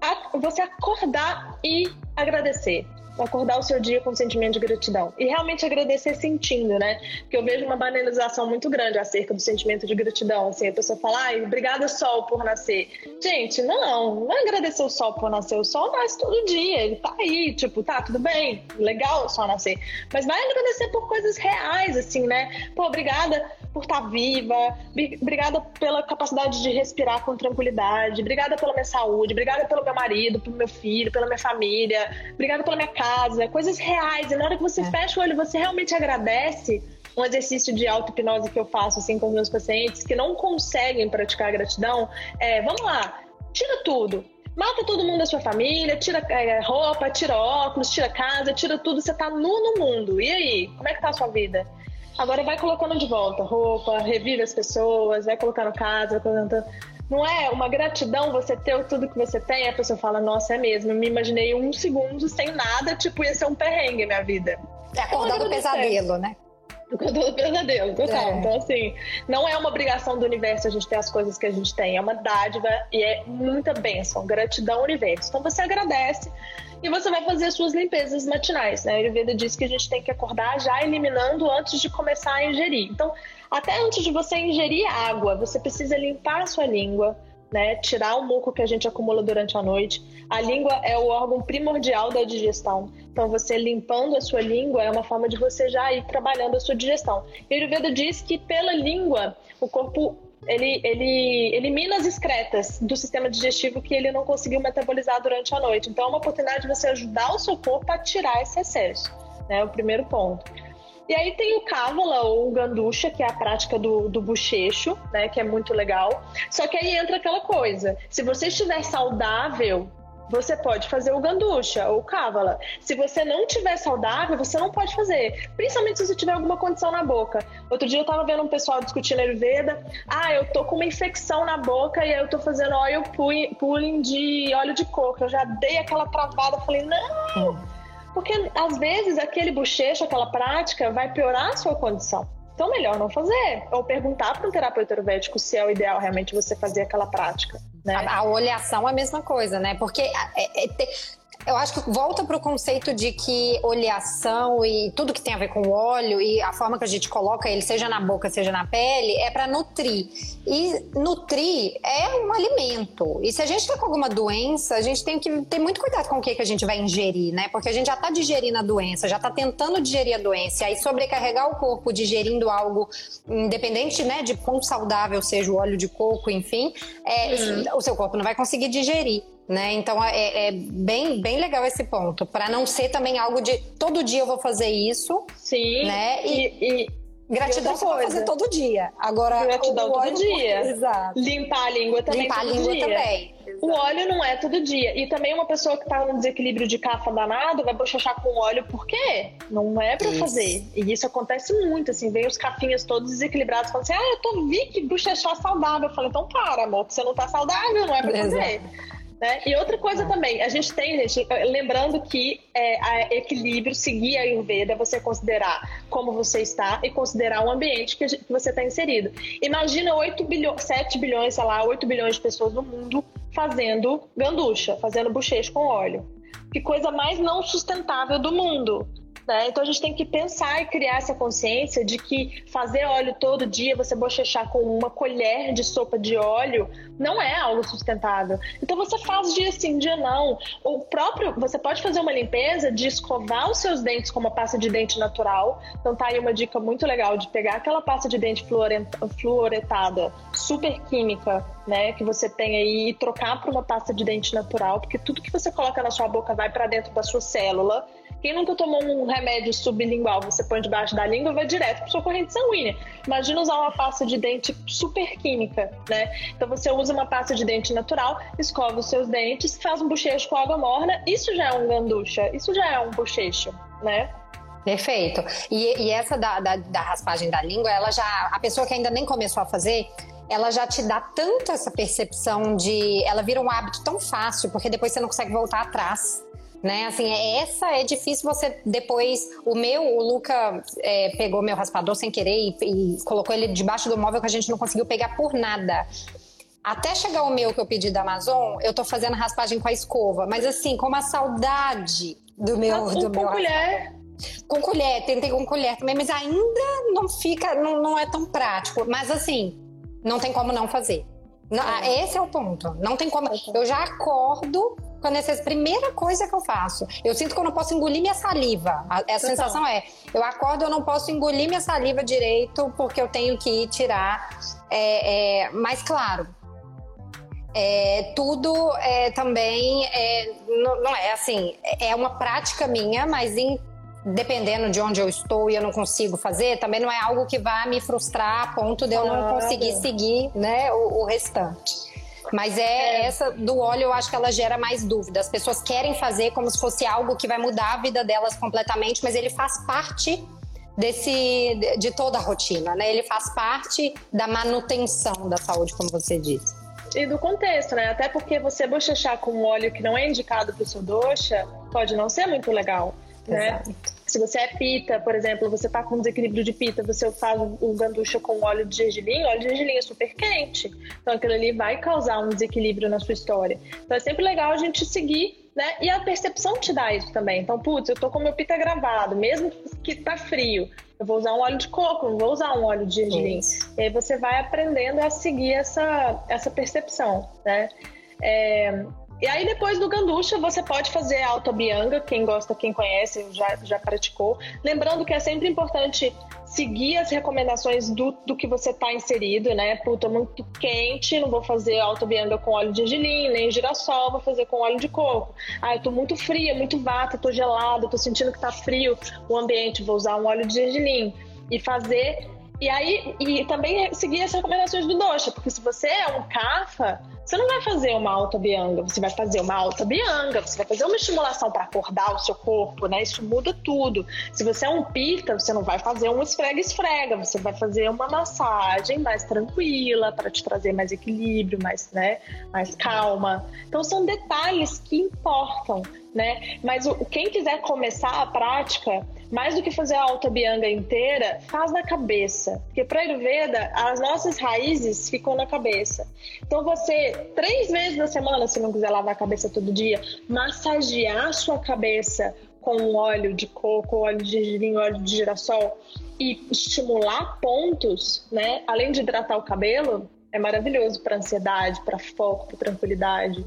a, você acordar e agradecer acordar o seu dia com um sentimento de gratidão. E realmente agradecer sentindo, né? Porque eu vejo uma banalização muito grande acerca do sentimento de gratidão. Assim, a pessoa fala, ai, obrigada sol por nascer. Gente, não, não é agradecer o sol por nascer. O sol nasce todo dia, ele tá aí, tipo, tá, tudo bem, legal o sol nascer. Mas vai agradecer por coisas reais, assim, né? Pô, obrigada por estar tá viva, obrigada pela capacidade de respirar com tranquilidade, obrigada pela minha saúde, obrigada pelo meu marido, pelo meu filho, pela minha família, obrigada pela minha casa, coisas reais. E na hora que você é. fecha o olho, você realmente agradece. Um exercício de auto-hipnose que eu faço assim com os meus pacientes que não conseguem praticar gratidão é, vamos lá, tira tudo. Mata todo mundo da sua família, tira é, roupa, tira óculos, tira casa, tira tudo. Você tá nu no mundo. E aí? Como é que tá a sua vida? Agora vai colocando de volta roupa, revive as pessoas, vai colocando casa, vai colocando não é uma gratidão você ter tudo que você tem, a pessoa fala, nossa, é mesmo, eu me imaginei um segundo sem nada, tipo, ia ser um perrengue minha vida. É acordar do pesadelo, né? Acordar do pesadelo, total. É. Então, assim, não é uma obrigação do universo a gente ter as coisas que a gente tem, é uma dádiva e é muita bênção, gratidão ao universo. Então, você agradece e você vai fazer as suas limpezas matinais, né? A Ayurveda diz que a gente tem que acordar já eliminando antes de começar a ingerir. Então, até antes de você ingerir água, você precisa limpar a sua língua, né? Tirar o muco que a gente acumula durante a noite. A língua é o órgão primordial da digestão. Então, você limpando a sua língua é uma forma de você já ir trabalhando a sua digestão. E o Ayurveda diz que pela língua o corpo ele, ele elimina as excretas do sistema digestivo que ele não conseguiu metabolizar durante a noite. Então, é uma oportunidade de você ajudar o seu corpo a tirar esse excesso. Né? É o primeiro ponto. E aí tem o cávala ou o ganducha, que é a prática do, do bochecho, né? Que é muito legal. Só que aí entra aquela coisa: se você estiver saudável, você pode fazer o ganducha ou cávala. Se você não tiver saudável, você não pode fazer. Principalmente se você tiver alguma condição na boca. Outro dia eu tava vendo um pessoal discutindo Ayurveda. Ah, eu tô com uma infecção na boca e aí eu tô fazendo oil pulling de óleo de coco. Eu já dei aquela travada, falei, não! Porque às vezes aquele bochecho, aquela prática vai piorar a sua condição. Então, melhor não fazer. Ou perguntar para um terapeuta ayurvédico se é o ideal realmente você fazer aquela prática. Né? A, a olhação é a mesma coisa, né? Porque é, é, é, eu acho que volta para o conceito de que oleação e tudo que tem a ver com o óleo e a forma que a gente coloca ele, seja na boca, seja na pele, é para nutrir. E nutrir é um alimento. E se a gente está com alguma doença, a gente tem que ter muito cuidado com o que, que a gente vai ingerir, né? Porque a gente já está digerindo a doença, já está tentando digerir a doença. E aí sobrecarregar o corpo digerindo algo, independente né, de quão saudável seja o óleo de coco, enfim, é, hum. o seu corpo não vai conseguir digerir. Né? Então é, é, bem, bem legal esse ponto, para não ser também algo de todo dia eu vou fazer isso. Sim. Né? E, e, e gratidão você vai fazer todo dia. Agora, gratidão todo dia. Exato. Limpar a língua também. Limpar a língua dia. também. Exato. O óleo não é todo dia. E também uma pessoa que tá num desequilíbrio de cafa danado vai bochechar com óleo, por quê? Não é para fazer. E isso acontece muito, assim, vem os cafinhos todos desequilibrados falando assim: ah, eu tô vi que bochechar saudável. Eu falei, então para, amor, que você não tá saudável, não é pra fazer. Exato. Né? E outra coisa também, a gente tem, gente, lembrando que é, equilíbrio, seguir a Ayurveda, você considerar como você está e considerar o ambiente que, que você está inserido. Imagina 8 bilhões, 7 bilhões, sei lá, 8 bilhões de pessoas no mundo fazendo ganducha, fazendo bochecho com óleo. Que coisa mais não sustentável do mundo. Né? Então a gente tem que pensar e criar essa consciência de que fazer óleo todo dia, você bochechar com uma colher de sopa de óleo, não é algo sustentável. Então você faz dia sim, dia não. O próprio, você pode fazer uma limpeza de escovar os seus dentes com uma pasta de dente natural. Então tá aí uma dica muito legal de pegar aquela pasta de dente fluoretada, super química, né, que você tem aí e trocar por uma pasta de dente natural, porque tudo que você coloca na sua boca vai para dentro da sua célula quem nunca tomou um remédio sublingual, você põe debaixo da língua e vai direto para sua corrente sanguínea. Imagina usar uma pasta de dente super química, né? Então você usa uma pasta de dente natural, escova os seus dentes, faz um bochecho com água morna, isso já é um ganducha, isso já é um bochecho, né? Perfeito. E, e essa da, da, da, raspagem da língua, ela já. A pessoa que ainda nem começou a fazer, ela já te dá tanto essa percepção de. Ela vira um hábito tão fácil, porque depois você não consegue voltar atrás né? Assim, é, essa é difícil você depois. O meu, o Luca é, pegou meu raspador sem querer e, e, colocou ele debaixo do móvel que a gente não conseguiu pegar por nada. Até chegar o meu que eu pedi da Amazon, eu tô fazendo raspagem com a escova, mas assim, com uma saudade do meu. Mas do com meu colher. Com colher, tentei com colher também, mas ainda não fica, não, não é tão prático. Mas assim, não tem como não fazer. É. Esse é o ponto. Não tem como. Eu já acordo quando essa é a primeira coisa que eu faço. Eu sinto que eu não posso engolir minha saliva. A, a sensação é, eu acordo, eu não posso engolir minha saliva direito porque eu tenho que tirar. É, é, mas claro, é, tudo é, também é, não, não, é assim, é uma prática minha, mas em, dependendo de onde eu estou e eu não consigo fazer, também não é algo que vá me frustrar a ponto de eu não conseguir seguir né, o, o restante. Mas é, é, essa do óleo, eu acho que ela gera mais dúvida. As pessoas querem fazer como se fosse algo que vai mudar a vida delas completamente, mas ele faz parte desse de toda a rotina, né? Ele faz parte da manutenção da saúde, como você disse. E do contexto, né? Até porque você bochechar com um óleo que não é indicado para o seu doxa pode não ser muito legal, né? Se você é pita, por exemplo, você tá com desequilíbrio de pita, você faz o ganducha com óleo de gergelim, óleo de gergelim é super quente. Então aquilo ali vai causar um desequilíbrio na sua história. Então é sempre legal a gente seguir né? E a percepção te dá isso também. Então, putz, eu tô com meu pita gravado, mesmo que tá frio, eu vou usar um óleo de coco, não vou usar um óleo de gergelim. E aí você vai aprendendo a seguir essa, essa percepção, né? É, e aí, depois do ganducha, você pode fazer a autobianga, quem gosta, quem conhece, já, já praticou. Lembrando que é sempre importante seguir as recomendações do, do que você está inserido, né? Puta, muito quente, não vou fazer autobianga com óleo de gergelim, nem girassol, vou fazer com óleo de coco. Ah, eu tô muito fria, muito vata, tô gelada, tô sentindo que tá frio o ambiente, vou usar um óleo de gergelim. E fazer e aí, e também seguir as recomendações do Dosha, porque se você é um CAFA, você não vai fazer uma alta bianga, você vai fazer uma alta bianga, você vai fazer uma estimulação para acordar o seu corpo, né? Isso muda tudo. Se você é um pita, você não vai fazer um esfrega-esfrega, você vai fazer uma massagem mais tranquila para te trazer mais equilíbrio, mais, né, mais calma. Então são detalhes que importam né? Mas o, quem quiser começar a prática, mais do que fazer a alta bianga inteira, faz na cabeça. Porque para Ayurveda, as nossas raízes ficam na cabeça. Então você, três vezes na semana, se não quiser lavar a cabeça todo dia, massagear a sua cabeça com óleo de coco, óleo de gergelim, óleo de girassol e estimular pontos, né? Além de hidratar o cabelo, é maravilhoso para ansiedade, para foco, para tranquilidade.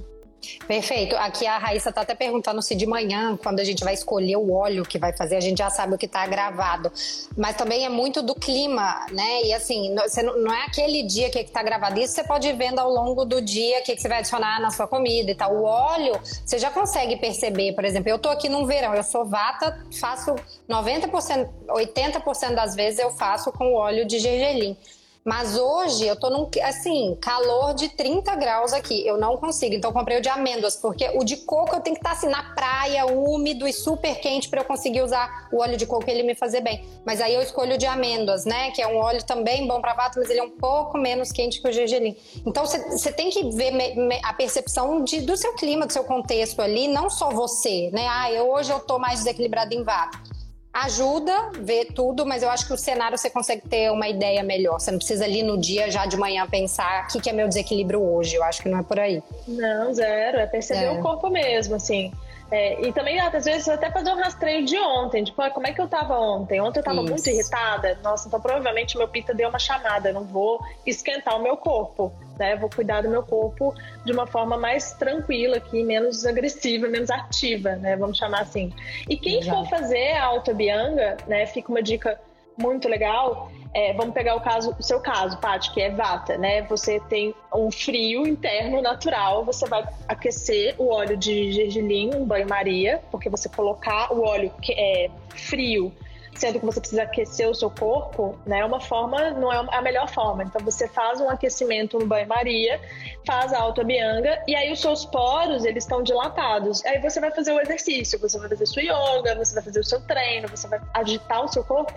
Perfeito. Aqui a Raíssa está até perguntando se de manhã, quando a gente vai escolher o óleo que vai fazer, a gente já sabe o que está gravado. Mas também é muito do clima, né? E assim, não é aquele dia que está gravado. Isso você pode ir vendo ao longo do dia o que, que você vai adicionar na sua comida e tal. O óleo, você já consegue perceber. Por exemplo, eu estou aqui num verão, eu sou vata, faço 90%, 80% das vezes eu faço com óleo de gergelim. Mas hoje eu tô num, assim, calor de 30 graus aqui. Eu não consigo. Então comprei o de amêndoas, porque o de coco eu tenho que estar tá, assim na praia, úmido e super quente para eu conseguir usar o óleo de coco e ele me fazer bem. Mas aí eu escolho o de amêndoas, né? Que é um óleo também bom para vato, mas ele é um pouco menos quente que o gergelim. Então você tem que ver me, me, a percepção de, do seu clima, do seu contexto ali, não só você, né? Ah, eu, hoje eu tô mais desequilibrado em vato ajuda ver tudo, mas eu acho que o cenário você consegue ter uma ideia melhor. Você não precisa ali no dia, já de manhã, pensar o que, que é meu desequilíbrio hoje. Eu acho que não é por aí. Não, zero. É perceber é. o corpo mesmo, assim. É, e também, às vezes, até fazer um rastreio de ontem. Tipo, ah, como é que eu tava ontem? Ontem eu tava Isso. muito irritada. Nossa, então provavelmente meu pita deu uma chamada. Eu não vou esquentar o meu corpo, né? vou cuidar do meu corpo de uma forma mais tranquila aqui, menos agressiva, menos ativa, né? Vamos chamar assim. E quem Exato. for fazer a Alta Bianga, né? Fica uma dica muito legal é, vamos pegar o caso, o seu caso, Paty, que é vata, né? Você tem um frio interno natural, você vai aquecer o óleo de gergelim, um banho-maria, porque você colocar o óleo que é frio sendo que você precisa aquecer o seu corpo, né? É uma forma, não é a melhor forma. Então você faz um aquecimento no banho-maria, faz a autobianga e aí os seus poros, eles estão dilatados. Aí você vai fazer o exercício, você vai fazer sua yoga, você vai fazer o seu treino, você vai agitar o seu corpo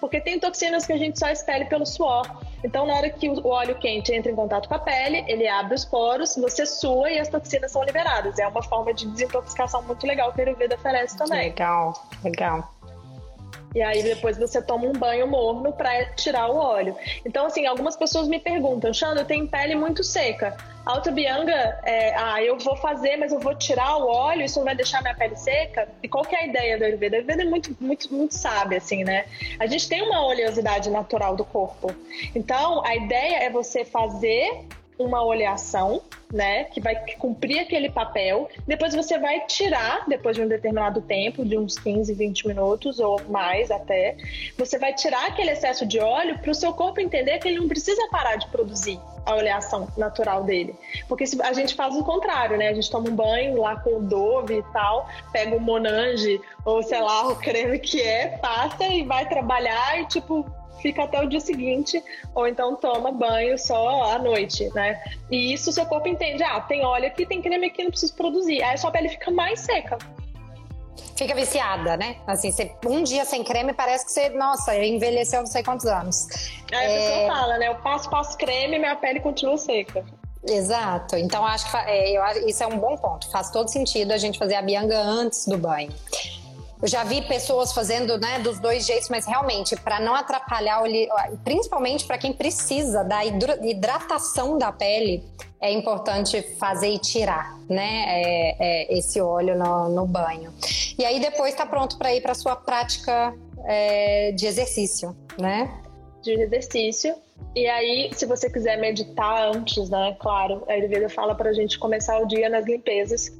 porque tem toxinas que a gente só expele pelo suor. Então, na hora que o óleo quente entra em contato com a pele, ele abre os poros, você sua e as toxinas são liberadas. É uma forma de desintoxicação muito legal que a Ayurveda oferece também. Legal, legal. E aí depois você toma um banho morno para tirar o óleo. Então, assim, algumas pessoas me perguntam, Xandra, eu tenho pele muito seca. Alta Bianga, é, ah, eu vou fazer, mas eu vou tirar o óleo, isso vai deixar minha pele seca? E qual que é a ideia do Ayurveda? A Ayurveda é muito, muito, muito sábia, assim, né? A gente tem uma oleosidade natural do corpo. Então, a ideia é você fazer uma oleação, né, que vai cumprir aquele papel. Depois você vai tirar, depois de um determinado tempo, de uns 15, 20 minutos ou mais até, você vai tirar aquele excesso de óleo para o seu corpo entender que ele não precisa parar de produzir a oleação natural dele. Porque a gente faz o contrário, né? A gente toma um banho lá com o Dove e tal, pega o Monange ou sei lá, o creme que é, passa e vai trabalhar e tipo fica até o dia seguinte, ou então toma banho só à noite, né? E isso o seu corpo entende, ah, tem óleo aqui, tem creme aqui, não preciso produzir. Aí a sua pele fica mais seca. Fica viciada, né? Assim, você, um dia sem creme parece que você, nossa, envelheceu não sei quantos anos. Aí a pessoa é. fala, né? Eu passo, passo creme e minha pele continua seca. Exato. Então, acho que é, eu, isso é um bom ponto. Faz todo sentido a gente fazer a bianga antes do banho. Eu já vi pessoas fazendo né, dos dois jeitos, mas realmente, para não atrapalhar, principalmente para quem precisa da hidratação da pele, é importante fazer e tirar né, é, é, esse óleo no, no, banho. E aí depois está pronto para ir para sua prática é, de exercício, né? De exercício. E aí, se você quiser meditar antes, né? Claro, a Ayurveda fala para a gente começar o dia nas limpezas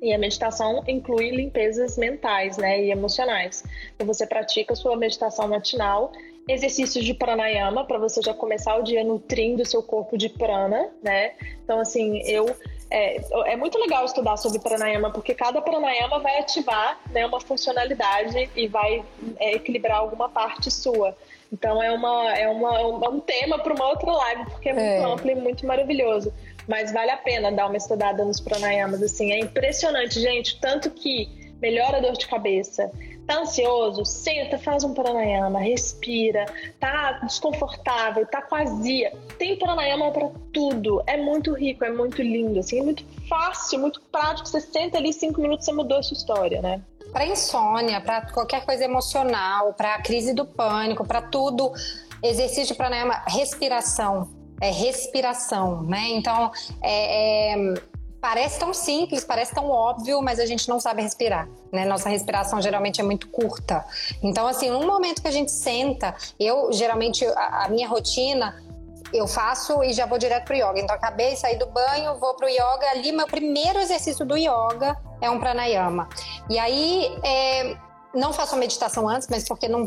e a meditação inclui limpezas mentais, né, e emocionais. Então você pratica a sua meditação matinal, exercícios de pranayama para você já começar o dia nutrindo o seu corpo de prana, né? Então assim, eu é, é, muito legal estudar sobre pranayama, porque cada pranayama vai ativar né, uma funcionalidade e vai é, equilibrar alguma parte sua. Então é, uma, é, uma, é um tema para uma outra live, porque é muito é. amplo e muito maravilhoso mas vale a pena dar uma estudada nos pranayamas, assim, é impressionante, gente, tanto que melhora a dor de cabeça, tá ansioso, senta, faz um pranayama, respira, tá desconfortável, tá quazia, tem pranayama para tudo, é muito rico, é muito lindo, assim, é muito fácil, muito prático, você senta ali cinco minutos, você mudou a sua história, né? Para insônia, para qualquer coisa emocional, para crise do pânico, para tudo, exercício de pranayama, respiração, é respiração, né? Então, é, é, parece tão simples, parece tão óbvio, mas a gente não sabe respirar, né? Nossa respiração geralmente é muito curta. Então, assim, no momento que a gente senta, eu geralmente a, a minha rotina eu faço e já vou direto pro yoga. Então, acabei, saí do banho, vou pro yoga. Ali, meu primeiro exercício do yoga é um pranayama. E aí, é, não faço a meditação antes, mas porque não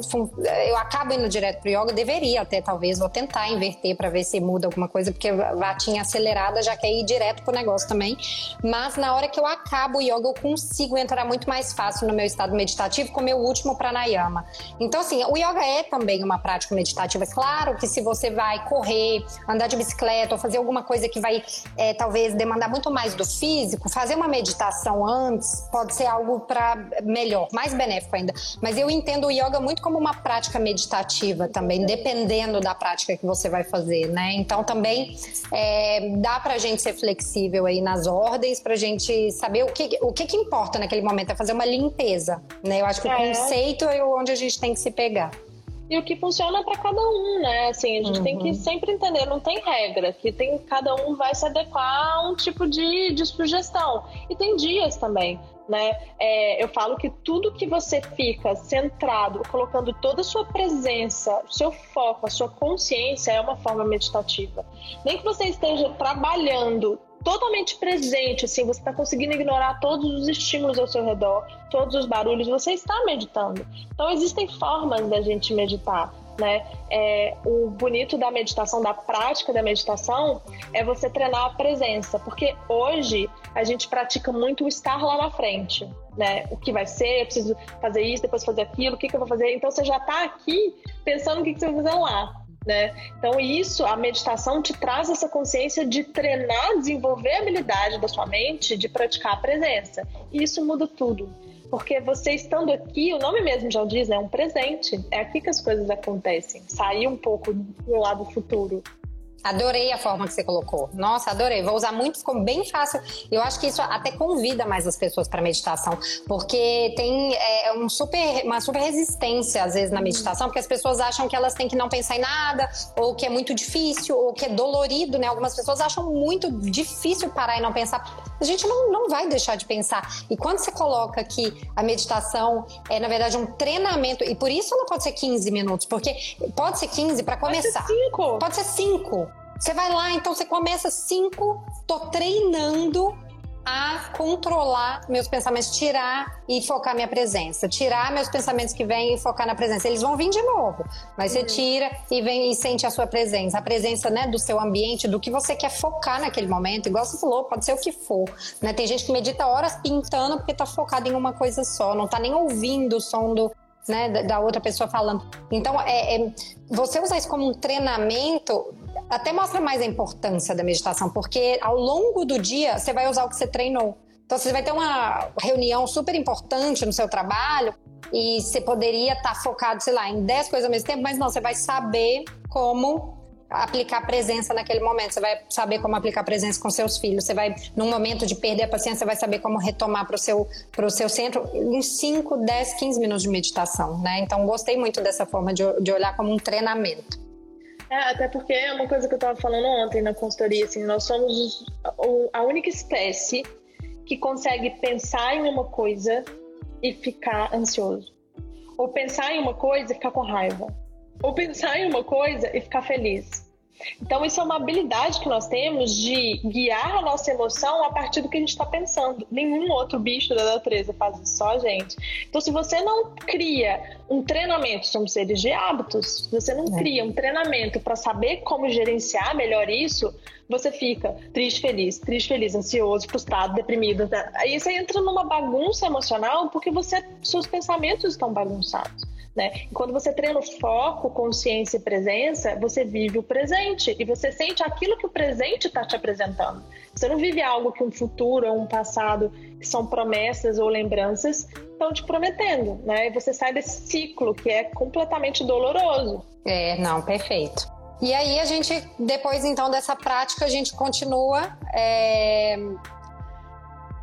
eu acabo indo direto pro yoga, deveria até talvez, vou tentar inverter para ver se muda alguma coisa, porque a vatinha acelerada já quer ir direto pro negócio também. Mas na hora que eu acabo o yoga, eu consigo entrar muito mais fácil no meu estado meditativo com o meu último pranayama. Então assim, o yoga é também uma prática meditativa. Claro que se você vai correr, andar de bicicleta ou fazer alguma coisa que vai é, talvez demandar muito mais do físico, fazer uma meditação antes pode ser algo para melhor, mais benéfico ainda. Mas eu entendo o yoga muito como uma prática meditativa também, dependendo da prática que você vai fazer, né? Então também é, dá pra gente ser flexível aí nas ordens, pra gente saber o que, o que, que importa naquele momento, é fazer uma limpeza, né? Eu acho que é. o conceito é onde a gente tem que se pegar e o que funciona para cada um, né? Assim, a gente uhum. tem que uhum. sempre entender, não tem regra, que tem cada um vai se adequar a um tipo de, de sugestão. E tem dias também né? É, eu falo que tudo que você fica centrado, colocando toda a sua presença, o seu foco, a sua consciência é uma forma meditativa. Nem que você esteja trabalhando totalmente presente, assim, você está conseguindo ignorar todos os estímulos ao seu redor, todos os barulhos, você está meditando. Então existem formas da gente meditar né? É, o bonito da meditação, da prática da meditação, é você treinar a presença, porque hoje a gente pratica muito o estar lá na frente, né? O que vai ser, eu preciso fazer isso, depois fazer aquilo, o que, que eu vou fazer? Então você já está aqui pensando o que, que você vai fazer lá. Né? Então, isso, a meditação te traz essa consciência de treinar, desenvolver a habilidade da sua mente de praticar a presença. E isso muda tudo. Porque você estando aqui, o nome mesmo já diz, né? É um presente. É aqui que as coisas acontecem. Sair um pouco do lado futuro. Adorei a forma que você colocou. Nossa, adorei. Vou usar muito, ficou bem fácil. Eu acho que isso até convida mais as pessoas para meditação, porque tem é, um super, uma super resistência às vezes na meditação, porque as pessoas acham que elas têm que não pensar em nada, ou que é muito difícil, ou que é dolorido, né? Algumas pessoas acham muito difícil parar e não pensar. A gente não, não vai deixar de pensar. E quando você coloca que a meditação é, na verdade, um treinamento, e por isso não pode ser 15 minutos, porque pode ser 15 para começar. Pode ser 5. Pode ser 5. Você vai lá, então você começa cinco, tô treinando a controlar meus pensamentos, tirar e focar minha presença, tirar meus pensamentos que vêm e focar na presença. Eles vão vir de novo, mas uhum. você tira e vem e sente a sua presença, a presença, né, do seu ambiente, do que você quer focar naquele momento. Igual você falou, pode ser o que for, né? Tem gente que medita horas pintando porque tá focado em uma coisa só, não tá nem ouvindo o som do né, da outra pessoa falando. Então, é, é, você usar isso como um treinamento até mostra mais a importância da meditação, porque ao longo do dia você vai usar o que você treinou. Então, você vai ter uma reunião super importante no seu trabalho e você poderia estar tá focado, sei lá, em 10 coisas ao mesmo tempo, mas não, você vai saber como aplicar presença naquele momento, você vai saber como aplicar presença com seus filhos, você vai, num momento de perder a paciência, você vai saber como retomar para o seu, seu centro em 5, 10, 15 minutos de meditação, né? Então, gostei muito dessa forma de, de olhar como um treinamento. É, até porque é uma coisa que eu estava falando ontem na consultoria, assim, nós somos a única espécie que consegue pensar em uma coisa e ficar ansioso. Ou pensar em uma coisa e ficar com raiva ou pensar em uma coisa e ficar feliz. Então, isso é uma habilidade que nós temos de guiar a nossa emoção a partir do que a gente está pensando. Nenhum outro bicho da natureza faz isso, só a gente. Então, se você não cria um treinamento, somos seres de hábitos, se você não é. cria um treinamento para saber como gerenciar melhor isso, você fica triste, feliz, triste, feliz, ansioso, frustrado, deprimido. Aí você entra numa bagunça emocional porque você, seus pensamentos estão bagunçados. Né? E quando você treina o foco, consciência e presença, você vive o presente e você sente aquilo que o presente está te apresentando. Você não vive algo que um futuro ou um passado, que são promessas ou lembranças, estão te prometendo, né? E você sai desse ciclo que é completamente doloroso. É, não, perfeito. E aí a gente, depois então dessa prática, a gente continua é...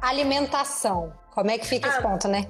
alimentação. Como é que fica ah, esse ponto, né?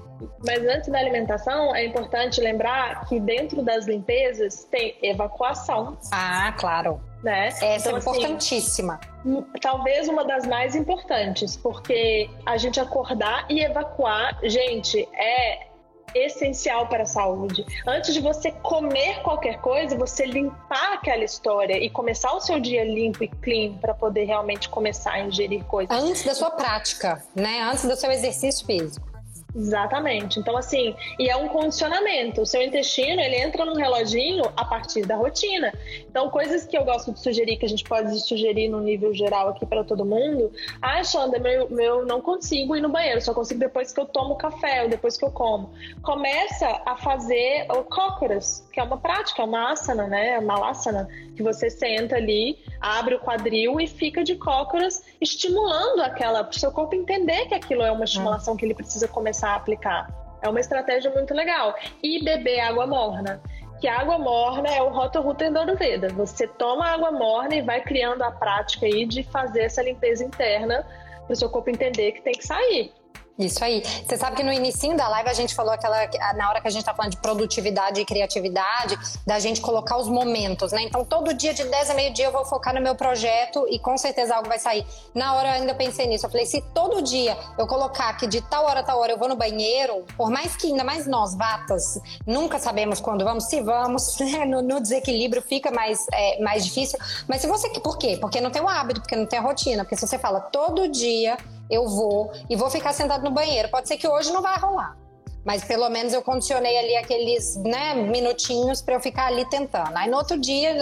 Mas antes da alimentação, é importante lembrar que dentro das limpezas tem evacuação. Ah, claro. Né? Essa é então, é importantíssima. Assim, talvez uma das mais importantes, porque a gente acordar e evacuar, gente, é essencial para a saúde. Antes de você comer qualquer coisa, você limpar aquela história e começar o seu dia limpo e clean para poder realmente começar a ingerir coisas. Antes da sua prática, né? Antes do seu exercício físico. Exatamente. Então, assim, e é um condicionamento. O seu intestino, ele entra num reloginho a partir da rotina. Então, coisas que eu gosto de sugerir, que a gente pode sugerir no nível geral aqui para todo mundo. Ah, Xanda, meu, meu, não consigo ir no banheiro, só consigo depois que eu tomo café ou depois que eu como. Começa a fazer o cócoras, que é uma prática, uma asana, né? Uma asana, que você senta ali, abre o quadril e fica de cócoras, estimulando aquela, para o seu corpo entender que aquilo é uma estimulação que ele precisa começar começar a aplicar. É uma estratégia muito legal. E beber água morna. Que água morna é o Roto-Rooter do Ayurveda. Você toma água morna e vai criando a prática aí de fazer essa limpeza interna para o seu corpo entender que tem que sair. Isso aí. Você sabe que no início da live a gente falou aquela na hora que a gente tá falando de produtividade e criatividade, da gente colocar os momentos, né? Então todo dia de 10 a meio-dia eu vou focar no meu projeto e com certeza algo vai sair. Na hora eu ainda pensei nisso. Eu falei, se todo dia eu colocar que de tal hora a tal hora eu vou no banheiro, por mais que ainda mais nós vatas, nunca sabemos quando vamos, se vamos, *laughs* né? no, no, desequilíbrio fica mais, é, mais difícil. Mas se você. Por quê? Porque não tem o hábito, porque não tem a rotina. Porque se você fala todo dia eu vou e vou ficar sentado no banheiro. Pode ser que hoje não vai rolar. Mas pelo menos eu condicionei ali aqueles né, minutinhos para eu ficar ali tentando. Aí no outro dia,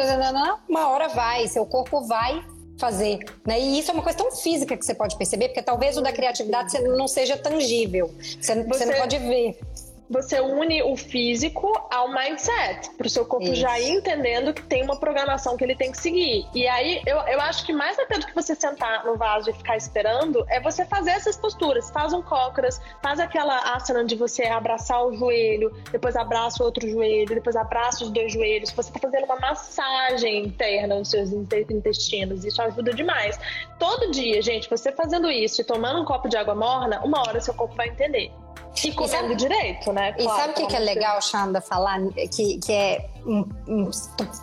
uma hora vai, seu corpo vai fazer. Né? E isso é uma coisa tão física que você pode perceber, porque talvez o da criatividade não seja tangível. Você, você, você não pode ver você une o físico ao mindset, para o seu corpo Isso. já ir entendendo que tem uma programação que ele tem que seguir. E aí, eu, eu acho que mais até do que você sentar no vaso e ficar esperando, é você fazer essas posturas. Faz um cócoras, faz aquela asana de você abraçar o joelho, depois abraça o outro joelho, depois abraça os dois joelhos. Você está fazendo uma massagem interna nos seus intestinos. Isso ajuda demais. Todo dia, gente, você fazendo isso e tomando um copo de água morna, uma hora seu corpo vai entender. E comendo sabe, direito, né? Claro, e sabe o que, que é legal, Xanda, falar? Que, que é um, um,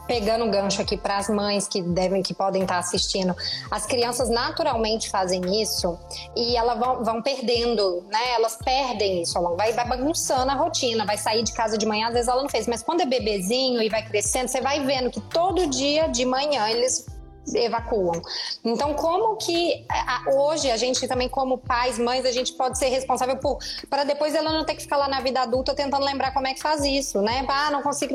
pegando um gancho aqui para as mães que devem, que podem estar assistindo. As crianças naturalmente fazem isso e elas vão, vão perdendo, né? Elas perdem isso, ela vai, vai bagunçando a rotina, vai sair de casa de manhã, às vezes ela não fez, mas quando é bebezinho e vai crescendo, você vai vendo que todo dia de manhã eles evacuam. Então, como que hoje a gente também, como pais, mães, a gente pode ser responsável por para depois ela não ter que ficar lá na vida adulta tentando lembrar como é que faz isso, né? Ah, não consigo.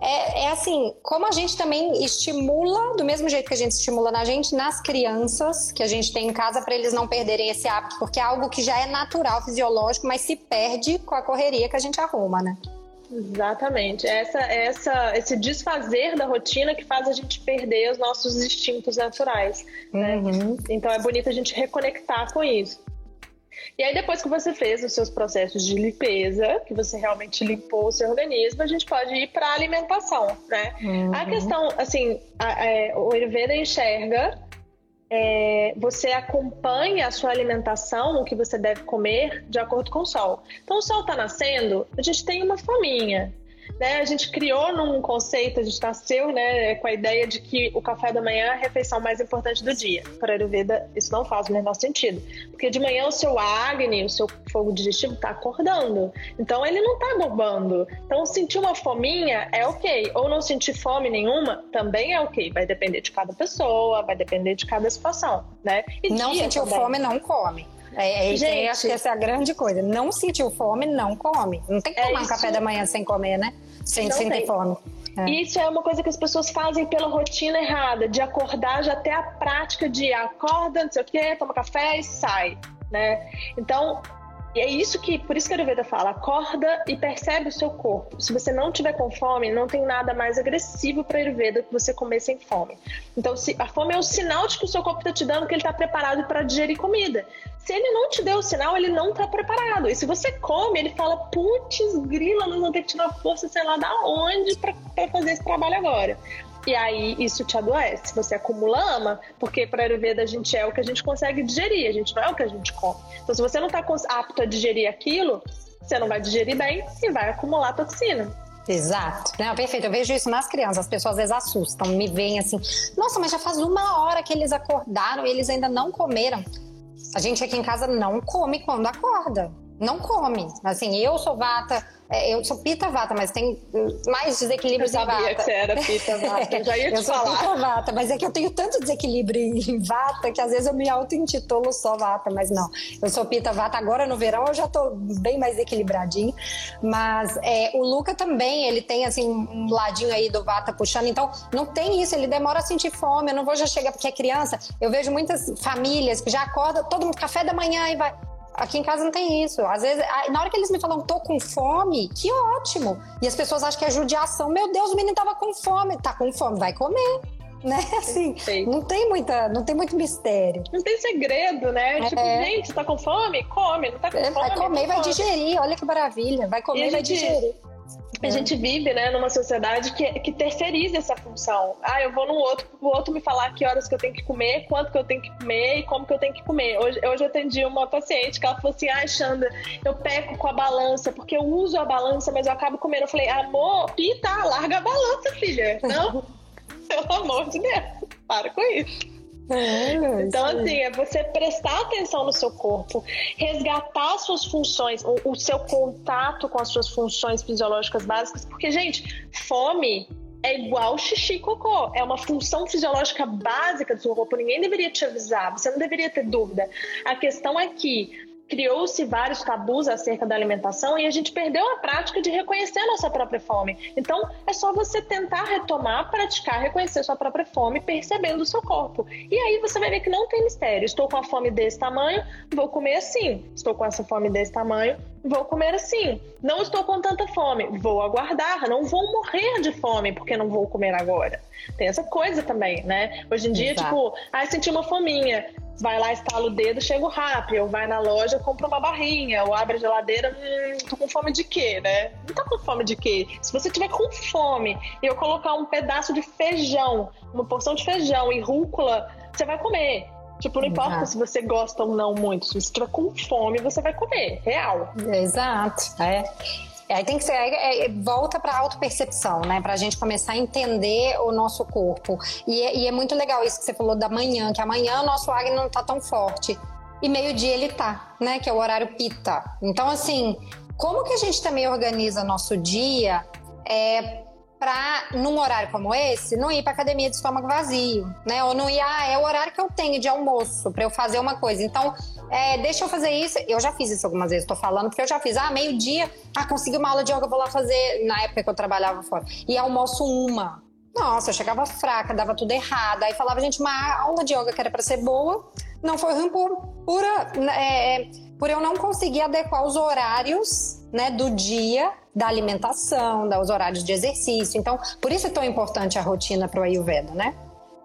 É, é assim, como a gente também estimula, do mesmo jeito que a gente estimula na gente, nas crianças que a gente tem em casa, para eles não perderem esse hábito, porque é algo que já é natural, fisiológico, mas se perde com a correria que a gente arruma, né? Exatamente. Essa, essa, esse desfazer da rotina que faz a gente perder os nossos instintos naturais. Né? Uhum. Então é bonito a gente reconectar com isso. E aí, depois que você fez os seus processos de limpeza, que você realmente limpou o seu organismo, a gente pode ir para a alimentação, né? Uhum. A questão, assim, a, a, é, o Ayurveda enxerga é, você acompanha a sua alimentação, o que você deve comer, de acordo com o sol. Então, o sol está nascendo, a gente tem uma faminha né, a gente criou num conceito, a gente nasceu né, com a ideia de que o café da manhã é a refeição mais importante do dia. Para a Ayurveda, isso não faz o menor sentido. Porque de manhã o seu Agni, o seu fogo digestivo, está acordando. Então ele não está bobando. Então sentir uma fominha é ok. Ou não sentir fome nenhuma também é ok. Vai depender de cada pessoa, vai depender de cada situação. Né? E não sentiu também. fome, não come. É, é, Gente, acho que essa é a grande coisa. Não sentiu fome, não come. Não tem que é tomar é um café da manhã sem comer, né? Sem, sem ter fome. É. Isso é uma coisa que as pessoas fazem pela rotina errada, de acordar já até a prática de acorda, não sei o quê, toma café e sai, né? Então, e é isso que, por isso que a Ayurveda fala, acorda e percebe o seu corpo. Se você não tiver com fome, não tem nada mais agressivo para Ayurveda que você comer sem fome. Então, se, a fome é o sinal de que o seu corpo está te dando que ele está preparado para digerir comida. Se ele não te deu o sinal, ele não está preparado. E se você come, ele fala, putz, grila, nós vamos ter que tirar força, sei lá, da onde para fazer esse trabalho agora. E aí isso te adoece. Você acumula ama, porque para Ayurveda a gente é o que a gente consegue digerir, a gente não é o que a gente come. Então, se você não está apto a digerir aquilo, você não vai digerir bem e vai acumular toxina. Exato. Não, perfeito. Eu vejo isso nas crianças. As pessoas às vezes assustam, me veem assim: nossa, mas já faz uma hora que eles acordaram e eles ainda não comeram. A gente aqui em casa não come quando acorda. Não come. Assim, eu sou vata, é, eu sou pita vata, mas tem mais desequilíbrio de vata. Eu sabia que você era pita vata, eu já ia *laughs* te eu falar. Eu sou pita vata, mas é que eu tenho tanto desequilíbrio em vata que às vezes eu me auto-intitulo só vata, mas não. Eu sou pita vata, agora no verão eu já tô bem mais equilibradinho, mas é, o Luca também, ele tem assim um ladinho aí do vata puxando, então não tem isso, ele demora a sentir fome, eu não vou já chegar, porque é criança, eu vejo muitas famílias que já acordam todo mundo café da manhã e vai Aqui em casa não tem isso. Às vezes, na hora que eles me falam, tô com fome, que ótimo. E as pessoas acham que é judiação. Meu Deus, o menino tava com fome. Tá com fome, vai comer. *laughs* Né? Assim, não tem muita, não tem muito mistério. Não tem segredo, né? É. Tipo, gente, tá com fome? Come, não tá com fome. Vai comer, vai digerir. Olha que maravilha. Vai comer, e vai gente... digerir. A gente vive, né, numa sociedade que, que terceiriza essa função. Ah, eu vou no outro, o outro me falar que horas que eu tenho que comer, quanto que eu tenho que comer e como que eu tenho que comer. Hoje, hoje eu atendi uma paciente que ela falou assim: ah, Xanda, eu peco com a balança, porque eu uso a balança, mas eu acabo comendo. Eu falei, amor, pita, larga a balança, filha. Não, *laughs* pelo amor de Deus, para com isso. É, então, assim, é você prestar atenção no seu corpo, resgatar suas funções, o, o seu contato com as suas funções fisiológicas básicas, porque, gente, fome é igual xixi e cocô. É uma função fisiológica básica do seu corpo. Ninguém deveria te avisar, você não deveria ter dúvida. A questão é que criou-se vários tabus acerca da alimentação e a gente perdeu a prática de reconhecer a nossa própria fome. Então, é só você tentar retomar, praticar, reconhecer sua própria fome, percebendo o seu corpo. E aí você vai ver que não tem mistério. Estou com a fome desse tamanho, vou comer assim. Estou com essa fome desse tamanho, vou comer assim. Não estou com tanta fome, vou aguardar. Não vou morrer de fome porque não vou comer agora. Tem essa coisa também, né? Hoje em dia, Exato. tipo, ah, senti uma fominha vai lá, estala o dedo, chega o rápido, ou vai na loja, compra uma barrinha, ou abre a geladeira, hum, tô com fome de quê, né? Não tá com fome de quê? Se você tiver com fome e eu colocar um pedaço de feijão, uma porção de feijão e rúcula, você vai comer. Tipo, não importa Exato. se você gosta ou não muito, se você tiver com fome, você vai comer, real. Exato, é. Aí tem que ser, é, é, volta para a autopercepção, né? Para a gente começar a entender o nosso corpo. E é, e é, muito legal isso que você falou da manhã, que amanhã o nosso Agni não tá tão forte. E meio-dia ele tá, né? Que é o horário pita. Então, assim, como que a gente também organiza nosso dia é, para num horário como esse não ir para academia de estômago vazio, né? Ou não ir, ah, é o horário que eu tenho de almoço para eu fazer uma coisa. Então, é, deixa eu fazer isso. Eu já fiz isso algumas vezes, tô falando, porque eu já fiz, ah, meio-dia, ah, consegui uma aula de yoga, vou lá fazer, na época que eu trabalhava fora. E almoço uma. Nossa, eu chegava fraca, dava tudo errado. Aí falava, gente, uma aula de yoga que era para ser boa, não foi ruim por, por, é, por eu não conseguir adequar os horários né, do dia da alimentação, dos horários de exercício. Então, por isso é tão importante a rotina para o Ayurveda, né?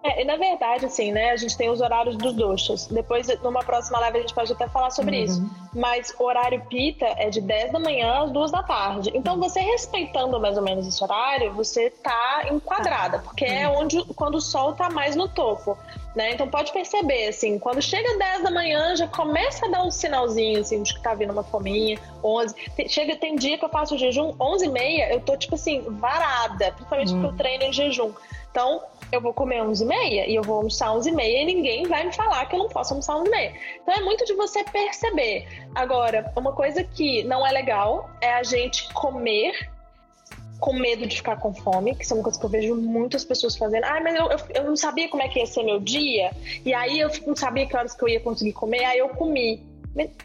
É, na verdade, assim, né, a gente tem os horários dos doxas. Depois, numa próxima live, a gente pode até falar sobre uhum. isso. Mas o horário pita é de 10 da manhã às 2 da tarde. Então, você respeitando mais ou menos esse horário, você tá enquadrada, porque é uhum. onde quando o sol tá mais no topo. Né? Então pode perceber, assim, quando chega 10 da manhã, já começa a dar um sinalzinho, assim, de que tá vindo uma fominha, 11. Chega, tem dia que eu faço jejum, 11 e meia, eu tô, tipo assim, varada, principalmente hum. porque eu treino em jejum. Então, eu vou comer 11 e meia e eu vou almoçar 11 e meia e ninguém vai me falar que eu não posso almoçar 11 e meia. Então, é muito de você perceber. Agora, uma coisa que não é legal é a gente comer com medo de ficar com fome, que isso é uma coisa que eu vejo muitas pessoas fazendo. Ah, mas eu, eu, eu, não sabia como é que ia ser meu dia, e aí eu não sabia que horas que eu ia conseguir comer, aí eu comi.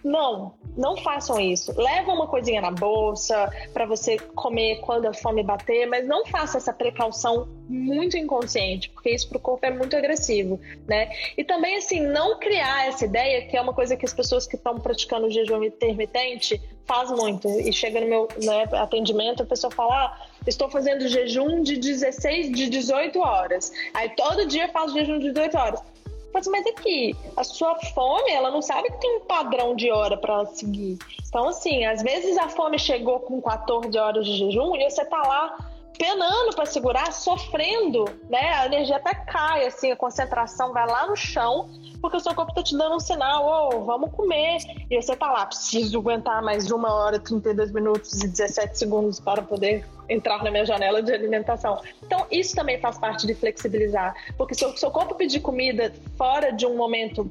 Não, não façam isso. Leva uma coisinha na bolsa para você comer quando a fome bater, mas não faça essa precaução muito inconsciente, porque isso para o corpo é muito agressivo, né? E também assim, não criar essa ideia que é uma coisa que as pessoas que estão praticando o jejum intermitente faz muito. E chega no meu né, atendimento, a pessoa fala: ah, estou fazendo jejum de 16, de 18 horas. Aí todo dia faço jejum de 18 horas mas, mas aqui, a sua fome, ela não sabe que tem um padrão de hora para seguir. Então, assim, às vezes a fome chegou com 14 horas de jejum e você tá lá penando para segurar, sofrendo, né? A energia até cai, assim, a concentração vai lá no chão, porque o seu corpo tá te dando um sinal, ô, oh, vamos comer. E você tá lá, preciso aguentar mais uma hora, 32 minutos e 17 segundos para poder entrar na minha janela de alimentação. Então, isso também faz parte de flexibilizar, porque se o seu corpo pedir comida fora de um momento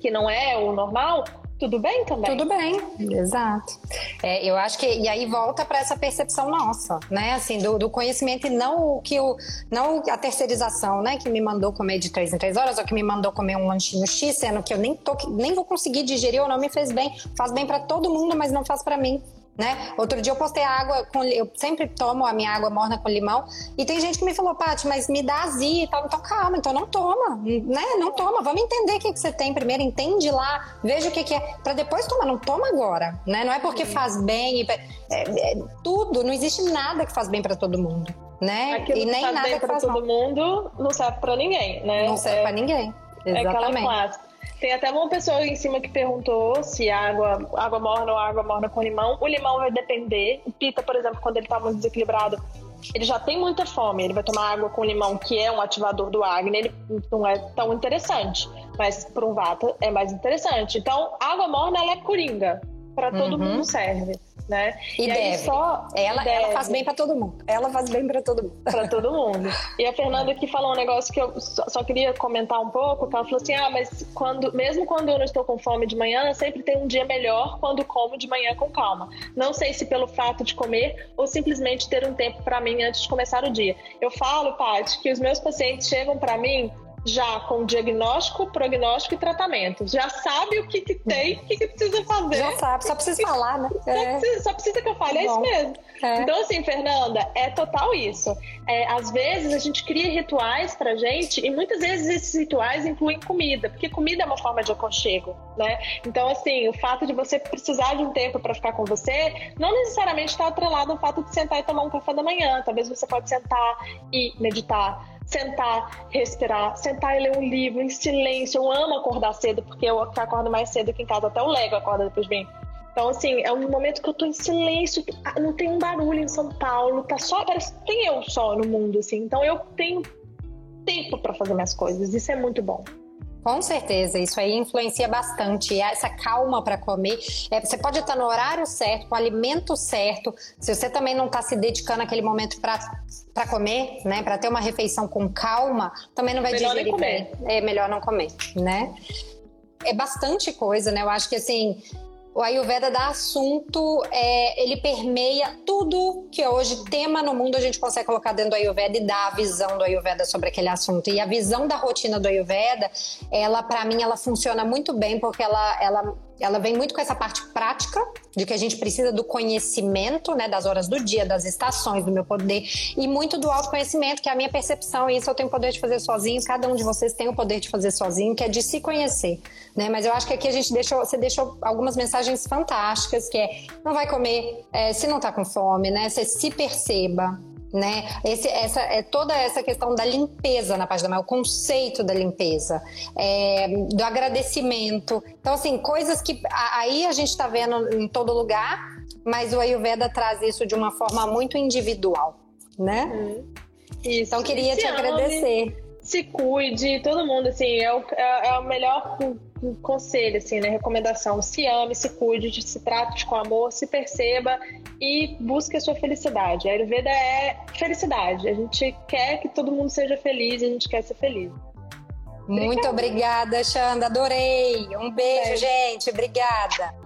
que não é o normal, tudo bem também? Tudo bem, exato. É, eu acho que e aí volta para essa percepção nossa, né? Assim, do, do, conhecimento e não o que o não a terceirização, né? Que me mandou comer de três em três horas ou que me mandou comer um lanchinho X, sendo que eu nem tô, nem vou conseguir digerir ou não me fez bem. Faz bem para todo mundo, mas não faz para mim né? Outro dia eu postei água com eu sempre tomo a minha água morna com limão e tem gente que me falou, Paty, mas me dá azia e tal, então calma, então não toma, né? Não toma, vamos entender o que, que você tem primeiro, entende lá, veja o que, que é, para depois tomar, não toma agora, né? Não é porque faz bem, é, é, tudo, não existe nada que faz bem para todo mundo, né? Aquilo e nem faz nada bem para todo mundo não serve para ninguém, né? Não serve é, para ninguém. Exatamente. É aquela clássica. Tem até uma pessoa em cima que perguntou se água, água morna ou água morna com limão. O limão vai depender. O Pita, por exemplo, quando ele tá muito desequilibrado, ele já tem muita fome, ele vai tomar água com limão, que é um ativador do Agni, ele não é tão interessante, mas para um vata é mais interessante. Então, água morna ela é coringa, para todo uhum. mundo serve né? E, e deve. só ela, deve. ela faz bem para todo mundo. Ela faz bem para todo mundo. Para todo mundo. *laughs* E a Fernanda aqui falou um negócio que eu só, só, queria comentar um pouco, que ela falou assim: "Ah, mas quando mesmo quando eu não estou com fome de manhã, sempre tem um dia melhor quando como de manhã com calma. Não sei se pelo fato de comer ou simplesmente ter um tempo para mim antes de começar o dia. Eu falo, Paty, que os meus pacientes chegam para mim já com diagnóstico, prognóstico e tratamento. Já sabe o que, que tem, o que, que precisa fazer. Já sabe, só precisa falar, né? Só, é. precisa, só precisa que eu fale, é isso mesmo. É. Então, assim, Fernanda, é total isso. É, às vezes a gente cria rituais pra gente e muitas vezes esses rituais incluem comida, porque comida é uma forma de aconchego, né? Então, assim, o fato de você precisar de um tempo para ficar com você não necessariamente está atrelado ao fato de sentar e tomar um café da manhã. Talvez você pode sentar e meditar sentar, respirar, sentar e ler um livro em silêncio. Eu amo acordar cedo, porque eu acordo mais cedo aqui em casa, até o Lego acorda depois de mim. Então, assim, é um momento que eu tô em silêncio, não tem um barulho em São Paulo, tá só, parece que tem eu só no mundo, assim. Então, eu tenho tempo para fazer minhas coisas, isso é muito bom. Com certeza, isso aí influencia bastante. E essa calma para comer, é, você pode estar no horário certo, com o alimento certo. Se você também não está se dedicando aquele momento para comer, né, para ter uma refeição com calma, também não vai melhor digerir bem. É melhor não comer, né? É bastante coisa, né? Eu acho que assim, o Ayurveda dá assunto, é, ele permeia tudo que hoje tema no mundo a gente consegue colocar dentro do Ayurveda e dar a visão do Ayurveda sobre aquele assunto. E a visão da rotina do Ayurveda, ela para mim ela funciona muito bem porque ela, ela ela vem muito com essa parte prática de que a gente precisa do conhecimento, né, das horas do dia, das estações, do meu poder e muito do autoconhecimento, que é a minha percepção, e isso eu tenho o poder de fazer sozinho, cada um de vocês tem o poder de fazer sozinho, que é de se conhecer, né? Mas eu acho que aqui a gente deixou, você deixou algumas mensagens fantásticas, que é não vai comer é, se não tá com fome, né? Você se perceba, né? Esse, essa é toda essa questão da limpeza na página, o conceito da limpeza, é, do agradecimento. Então, assim, coisas que aí a gente está vendo em todo lugar, mas o Ayurveda traz isso de uma forma muito individual, né? Uhum. Então, queria te agradecer. Se cuide, todo mundo, assim, é o, é, é o melhor conselho, assim, né? Recomendação. Se ame, se cuide, se trate com amor, se perceba e busque a sua felicidade. A Ayurveda é felicidade. A gente quer que todo mundo seja feliz e a gente quer ser feliz. Muito obrigada, Xanda. Adorei. Um beijo, beijo. gente. Obrigada.